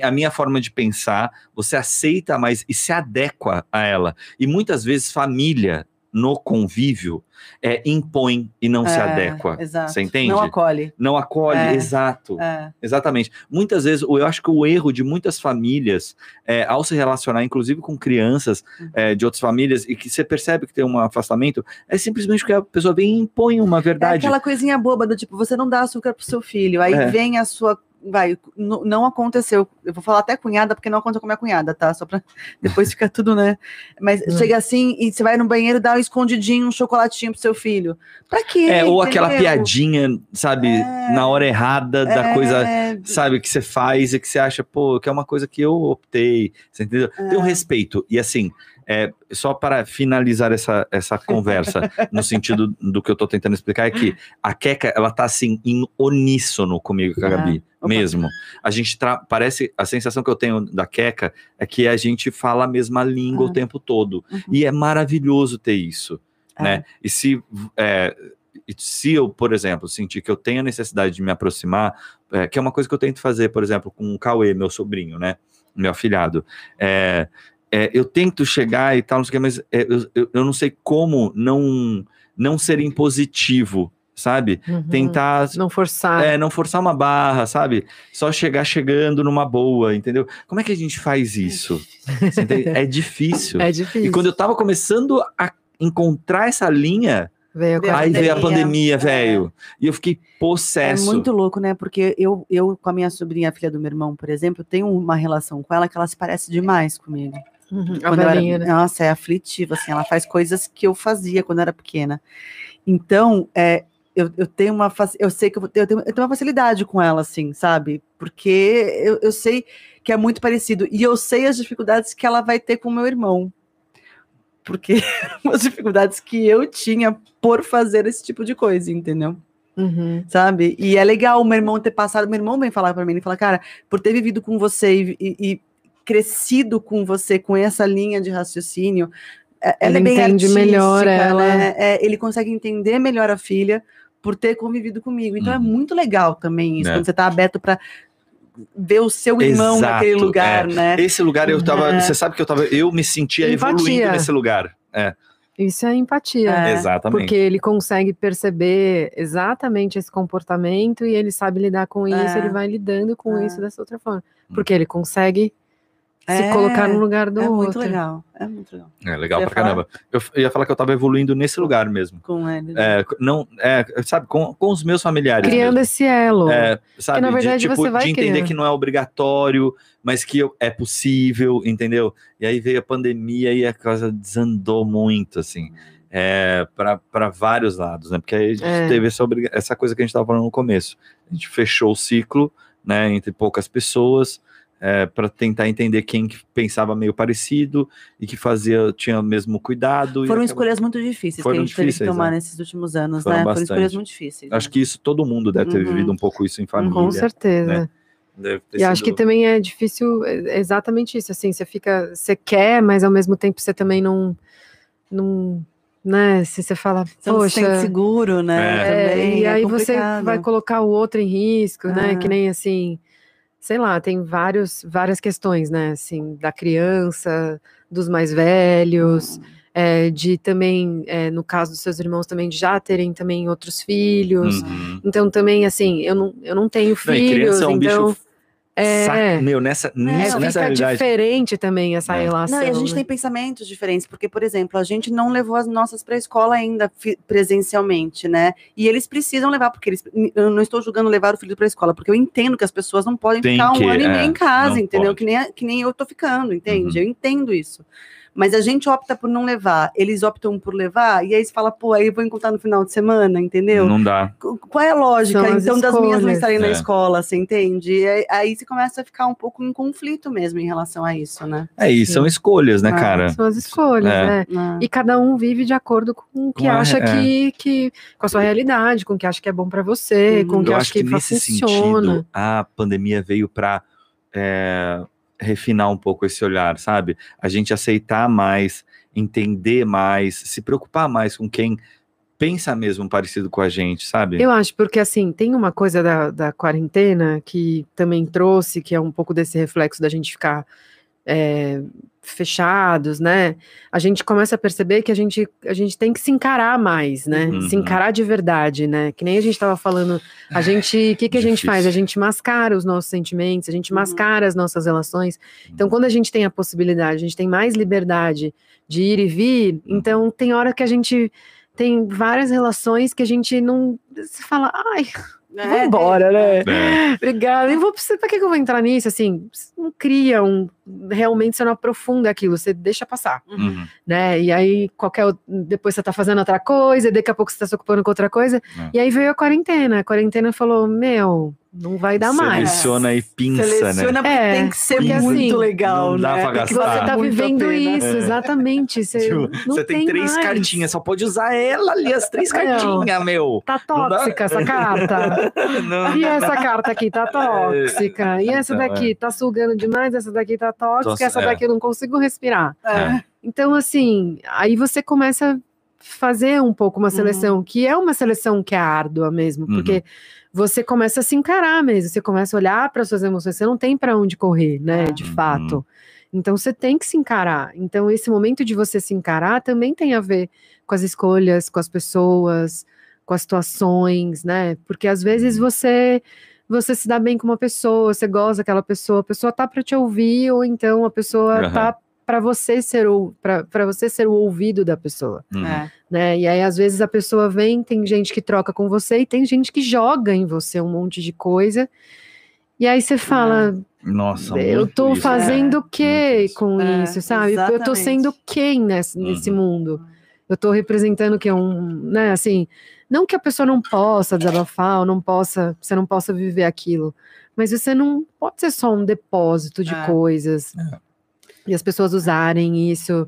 a minha forma de pensar, você aceita mais e se adequa a ela. E muitas vezes família no convívio é, impõe e não se É, adequa. Exato. Você entende? Não acolhe. Não acolhe, É. exato. É. Exatamente. Muitas vezes, eu acho que o erro de muitas famílias, é, ao se relacionar, inclusive com crianças Uhum. é, de outras famílias, e que você percebe que tem um afastamento, é simplesmente porque a pessoa vem e impõe uma É verdade. aquela coisinha boba do tipo, você não dá açúcar pro seu filho, aí É. vem a sua. Vai, não aconteceu. Eu vou falar até cunhada, porque não aconteceu com a minha cunhada, tá? Só pra depois ficar tudo, né? Mas Hum. chega assim e você vai no banheiro dar um escondidinho, um chocolatinho pro seu filho. Pra quê? É, ou aquela piadinha, sabe, É. na hora errada da É, coisa, sabe, que você faz e que você acha, pô, que é uma coisa que eu optei, você entendeu? Tem um É. respeito. E assim, é, só para finalizar essa, essa conversa, no sentido do que eu tô tentando explicar, é que a Keka, ela tá assim, em uníssono comigo, com a Ah, Gabi, mesmo. A gente parece, a sensação que eu tenho da Keka é que a gente fala a mesma língua Ah. o tempo todo. Uhum. E é maravilhoso ter isso, É. né? E se, é, se eu, por exemplo, sentir que eu tenho a necessidade de me aproximar, é, que é uma coisa que eu tento fazer, por exemplo, com o Cauê, meu sobrinho, né? Meu afilhado. É, é, eu tento chegar e tal, não sei o que, mas é, eu, eu, não sei como não, não ser impositivo, sabe? Uhum. Tentar Não forçar. é, não forçar uma barra, sabe? Só chegar chegando numa boa, entendeu? Como é que a gente faz isso? É difícil. É difícil. E quando eu tava começando a encontrar essa linha, Veio aí veio a pandemia, é. velho. E eu fiquei É possesso. muito louco, né? Porque eu, eu, com a minha sobrinha, a filha do meu irmão, por exemplo, tenho uma relação com ela que ela se parece demais comigo. Uhum, a Quando eu era- né? Nossa, é aflitiva, assim, ela faz coisas que eu fazia quando eu era pequena. Então, é, eu, eu tenho uma eu sei que eu, eu tenho, eu tenho uma facilidade com ela, assim, sabe? Porque eu, eu sei que é muito parecido. E eu sei as dificuldades que ela vai ter com o meu irmão. Porque as dificuldades que eu tinha por fazer esse tipo de coisa, entendeu? Uhum. sabe? E é legal o meu irmão ter passado, meu irmão vem falar para mim, ele fala, cara, por ter vivido com você e- e crescido com você, com essa linha de raciocínio, é- ela é Ele bem entende melhor ela. né? É, ele consegue entender melhor a filha por ter convivido comigo. Então é Uhum. muito legal também isso, É. quando você tá aberto para ver o seu irmão Exato, naquele lugar, né? Esse lugar eu tava. É. Você sabe que eu tava. Eu me sentia Empatia. evoluindo nesse lugar. É, Isso é empatia. É, exatamente. Porque ele consegue perceber exatamente esse comportamento e ele sabe lidar com isso, É. ele vai lidando com É. isso dessa outra forma. Porque ele consegue se É, colocar no lugar do É outro. muito legal, é muito legal É legal pra falar? caramba. Eu, eu ia falar que eu tava evoluindo nesse lugar mesmo. com ele. né? É, não, é, sabe, com, com os meus familiares. Criando mesmo. esse elo. É, sabe, na verdade, de, tipo, você vai de entender criando. que não é obrigatório, mas que eu- é possível, entendeu? E aí veio a pandemia e a coisa desandou muito, assim, é, para vários lados, né? Porque aí a gente É. teve essa, obriga- essa coisa que a gente estava falando no começo. A gente fechou o ciclo, né, entre poucas pessoas, para tentar entender quem que pensava meio parecido e que fazia, tinha o mesmo cuidado. e Foram acabou- escolhas muito difíceis Foram que a gente teve que tomar né? nesses últimos anos, Foram né? Foram bastante. escolhas muito difíceis. Acho né? que isso todo mundo deve ter Uhum. vivido um pouco isso em família. Com certeza. né? Deve ter E acho que sido- também é difícil, é exatamente isso, assim, você fica, você quer, mas ao mesmo tempo você também não, não né, se você fala, Você não se poxa, sente seguro, né? é, Também e é aí você vai colocar o outro em risco, né, Ah. que nem assim, sei lá, tem vários, várias questões, né, assim, da criança, dos mais velhos, é, de também, é, no caso dos seus irmãos também, de já terem também outros filhos, Uhum. então também, assim, eu não, eu não tenho Não, filhos, criança é um então... bicho é, saco, meu, nessa, é, nessa, realidade. diferente também essa É. relação. Não, e a gente né? tem pensamentos diferentes, porque, por exemplo, a gente não levou as nossas para a escola ainda presencialmente, né? E eles precisam levar, porque eles, eu não estou julgando levar o filho para a escola, porque eu entendo que as pessoas não podem Tem ficar um que, ano e é, meio em casa, não entendeu? pode. Que nem, que nem eu tô ficando, entende? Uhum. Eu entendo isso. Mas a gente opta por não levar, eles optam por levar, e aí você fala, pô, aí eu vou encontrar no final de semana, entendeu? Não dá. Qu- Qual é a lógica, então, das minhas não estarem na É. escola, você entende? E aí, aí você começa a ficar um pouco em conflito mesmo em relação a isso, né? É isso, são escolhas, né, Ah, cara? São as escolhas, É. né? Ah. E cada um vive de acordo com o que Com a- acha é. que, que. com a sua realidade, com o que acha que é bom pra você, Uhum. com o que Eu acha acho que, que, nesse funciona. sentido, a pandemia veio para refinar um pouco esse olhar, sabe? A gente aceitar mais, entender mais, se preocupar mais com quem pensa mesmo parecido com a gente, sabe? Eu acho, porque assim, tem uma coisa da, da quarentena que também trouxe, que é um pouco desse reflexo da gente ficar é, fechados, né? A gente começa a perceber que a gente, a gente tem que se encarar mais, né? Uhum. Se encarar de verdade, né? Que nem a gente estava falando, a gente, o que, que a gente faz? A gente mascara os nossos sentimentos, a gente Uhum. mascara as nossas relações. Então, quando a gente tem a possibilidade, a gente tem mais liberdade de ir e vir, então tem hora que a gente tem várias relações que a gente não. Você fala, ai, É, vambora, né? É. Obrigada. Eu vou precisar, pra que eu vou entrar nisso? Assim, não cria um. Realmente você não aprofunda aquilo, você deixa passar, Uhum. né? E aí, qualquer. Depois você tá fazendo outra coisa, e daqui a pouco você tá se ocupando com outra coisa. É. E aí veio a quarentena. A quarentena falou: Meu, não vai dar mais. Seleciona e pinça, Seleciona né? porque É, tem que ser porque muito assim, legal, não dá né? pra Tem que gastar. Você tá muito vivendo isso, É. exatamente. Você, Tipo, não Você tem, três mais. cartinhas, só pode usar ela ali, as três cartinhas, meu. Tá tóxica essa carta. Não, E essa carta aqui tá tóxica. E essa Então, daqui tá sugando demais, essa daqui tá tóxica, Nossa, essa é. daqui eu não consigo respirar. É. Então, assim, aí você começa a fazer um pouco uma seleção, que é uma seleção que é árdua mesmo, Uhum. porque você começa a se encarar mesmo, você começa a olhar para suas emoções, você não tem para onde correr, né, de Uhum. fato. Então você tem que se encarar. Então esse momento de você se encarar também tem a ver com as escolhas, com as pessoas, com as situações, né? Porque às vezes você você se dá bem com uma pessoa, você gosta daquela pessoa, a pessoa tá para te ouvir ou então a pessoa Aham. tá para você ser o para você ser o ouvido da pessoa, Uhum. É. né? E aí às vezes a pessoa vem, tem gente que troca com você e tem gente que joga em você um monte de coisa. E aí você fala, Nossa, eu tô isso, fazendo o quê isso. com É, isso, sabe? Eu tô exatamente. sendo quem nesse, nesse Uhum. mundo? Eu tô representando que é um, né, assim, não que a pessoa não possa desabafar, ou não possa, você não possa viver aquilo, mas você não pode ser só um depósito de É. coisas. E as pessoas usarem isso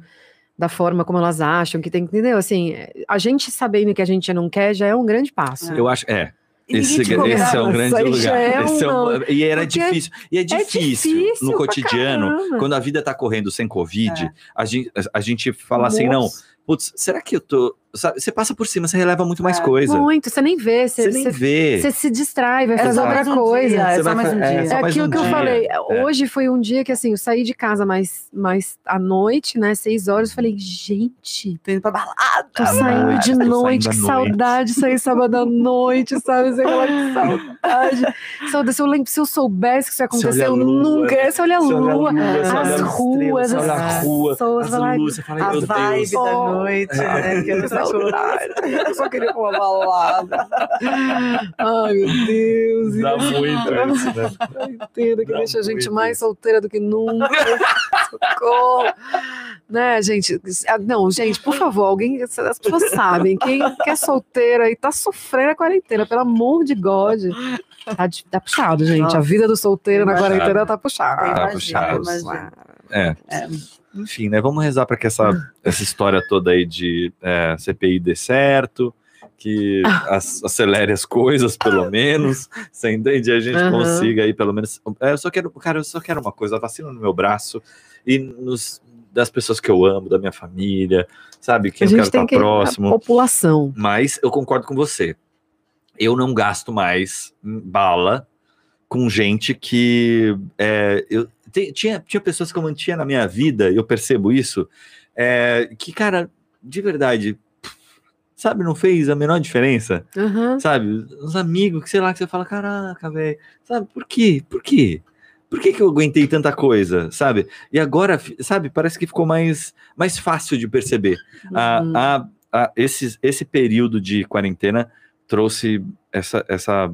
da forma como elas acham que tem, entendeu? Assim, a gente sabendo que a gente não quer já é um grande passo. Eu acho, é. Esse, te esse é um grande Isso lugar. é Esse é um- um- e era porque difícil. E é difícil, difícil no cotidiano, quando a vida tá correndo sem Covid, É. a, gente, a gente fala assim, não, Moço, putz, será que eu tô. Sabe, você passa por cima, você releva muito mais É, coisa. Muito, você nem vê, você, Você nem você- vê. você se distrai, vai É fazer outra um coisa. dia, é só mais um é, dia. só É mais aquilo um que eu falei. É. Hoje foi um dia que, assim, eu saí de casa mais, mais à noite, né? Seis horas. Eu falei, gente, Tô indo pra balada. tô Ah, saindo de tô noite. saindo Que saudade de sair sábado à noite, sabe? Você fala, que saudade. saudade. Se eu, lembro, se eu soubesse que isso ia acontecer, a eu nunca. Você olha a Você olha a lua, as as ruas, as rua, pessoas. as luzes, A vibe da Oh. noite, né? Saudade. Eu só queria uma balada. Ai, meu Deus. Dá muito isso, né? Eu entendo que Dá deixa a gente muito mais solteira do que nunca. Socorro. Né, gente? Ah, Não, gente, por favor, alguém. As pessoas sabem. Quem, é solteira e tá sofrendo a quarentena, pelo amor de God. Tá, tá puxado, gente. A Nossa. vida do solteiro na quarentena tá puxada. Tá imagina. É. É. Enfim, né? Vamos rezar para que essa, essa história toda aí de é, CPI dê certo, que as- acelere as coisas, pelo menos. Você entende? A gente Aham. consiga aí, pelo menos. É, eu só quero, cara, eu só quero uma coisa: a vacina no meu braço e nos, das pessoas que eu amo, da minha família, sabe? Quem a eu quero estar que. A próximo. população. Mas eu concordo com você. Eu não gasto mais bala com gente que. é, eu, tinha, tinha pessoas que eu mantinha na minha vida, eu percebo isso, é, que, cara, de verdade, sabe, não fez a menor diferença. Aham. Sabe, uns amigos que, sei lá, que você fala, caraca, velho, sabe, por quê? Por quê? Por que, que eu aguentei tanta coisa, sabe? E agora, sabe, parece que ficou mais, mais fácil de perceber. A- Uhum. a- a- esse, esse período de quarentena trouxe essa, essa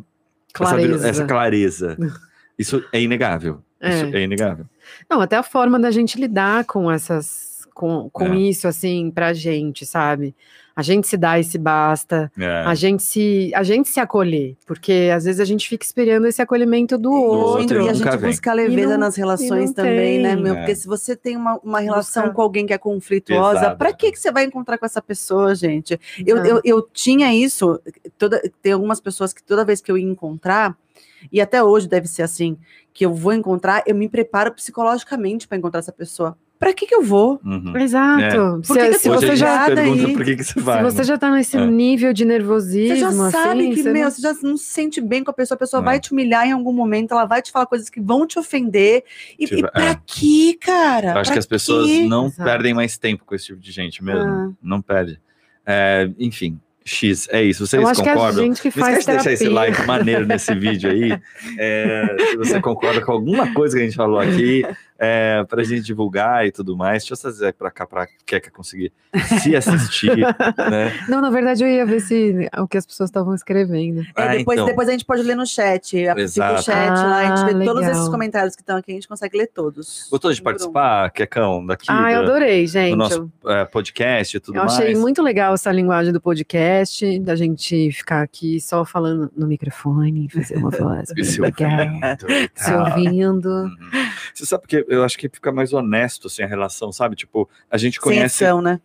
Clareza. essa, essa clareza. Isso é inegável. É. Isso é inegável. Não, até a forma da gente lidar com essas. Com, com É. isso, assim, pra gente, sabe? A gente se dá esse basta, É. a gente se a gente se acolher, porque às vezes a gente fica esperando esse acolhimento do outro outro. e a gente vem. busca leveza não- nas relações também, né, tem. meu? É. Porque se você tem uma, uma relação Busca- com alguém que é conflituosa, pra que, que você vai encontrar com essa pessoa, gente? Eu, eu, eu tinha isso, toda, tem algumas pessoas que toda vez que eu ia encontrar, e até hoje deve ser assim, que eu vou encontrar, eu me preparo psicologicamente para encontrar essa pessoa. Pra que que eu vou? Uhum. Exato. Por que Se, que se você já, pergunta aí. por que, que você vai. se você né? já tá nesse É. nível de nervosismo, Você já sabe assim, que, você meu, não- você já não se sente bem com a pessoa, a pessoa É. vai te humilhar em algum momento, ela vai te falar coisas que vão te ofender. E, Tipo, e pra é. quê, cara? Eu acho Pra que as pessoas não Exato. perdem mais tempo com esse tipo de gente mesmo. Ah. Não perde. É, enfim, X, é isso. Vocês concordam? Não esquece de deixar esse like maneiro nesse vídeo aí. É, se você concorda com alguma coisa que a gente falou aqui, é, pra gente divulgar e tudo mais. Deixa eu trazer pra cá pra Keka conseguir se assistir. né? Não, na verdade eu ia ver se o que as pessoas estavam escrevendo. É, Ah, depois, então. depois a gente pode ler no chat. Exato. o chat lá, a gente vê Ah, todos legal. esses comentários que estão aqui, a gente consegue ler todos. Gostou de um. participar, Kekão, daqui ah, eu do, adorei, do gente. nosso é, podcast e tudo eu mais? achei muito legal essa linguagem do podcast, da gente ficar aqui só falando no microfone, fazer uma voz se legal, ouvindo se ouvindo. Uhum. Você sabe porque eu acho que fica mais honesto assim, a relação, sabe? Tipo, a gente Sem conhece. edição, né?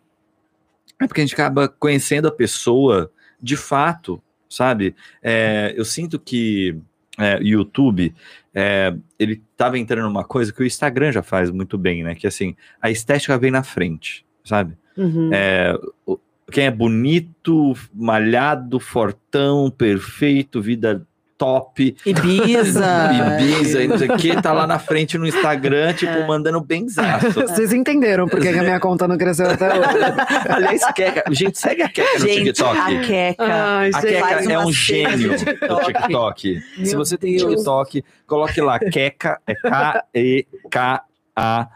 É porque a gente acaba conhecendo a pessoa de fato, sabe? É, eu sinto que é, o YouTube, é, ele tava entrando numa coisa que o Instagram já faz muito bem, né? Que assim, a estética vem na frente, sabe? Uhum. É, quem é bonito, malhado, fortão, perfeito, vida top, Ibiza. Ibiza e não sei o que, tá lá na frente no Instagram, tipo, É. mandando benzaço. Vocês entenderam por que a minha conta não cresceu até hoje. Aliás, Keka, gente, segue a no Gente, TikTok. a Queca. Ai, A é um gênio no do TikTok. TikTok. Se Meu você tem Deus. TikTok, coloque lá Keka, é K-E-K-A,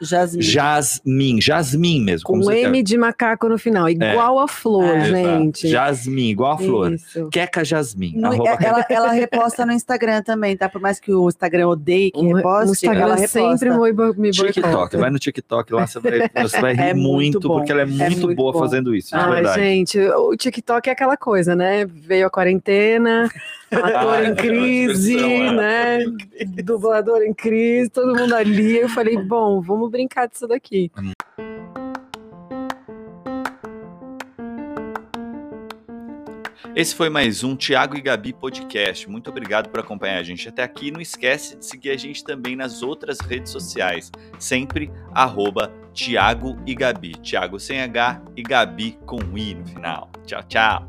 Jasmine. Jasmine, Jasmine mesmo. Com M de macaco no final, igual a flor, É. gente. Jasmine, igual a flor. Isso. Keka Jasmine. No- arroba ela, ela reposta no Instagram também, tá? Por mais que o Instagram odeie que reposte, Instagram ela reposta. sempre me, bo- me TikTok, boicota. vai no TikTok lá, você vai, você vai rir É muito muito, porque ela é muito, muito boa bom. fazendo isso, de Ai, verdade. gente, o TikTok é aquela coisa, né? Veio a quarentena, ator Ah, em é, crise, diversão, né? Dublador em crise, todo mundo ali. Eu falei, bom, vamos brincar disso daqui. Esse foi mais um Tiago e Gabi podcast. Muito obrigado por acompanhar a gente até aqui. Não esquece de seguir a gente também nas outras redes sociais. Sempre arroba Tiago e Gabi. Tiago sem H e Gabi com I no final. Tchau, tchau.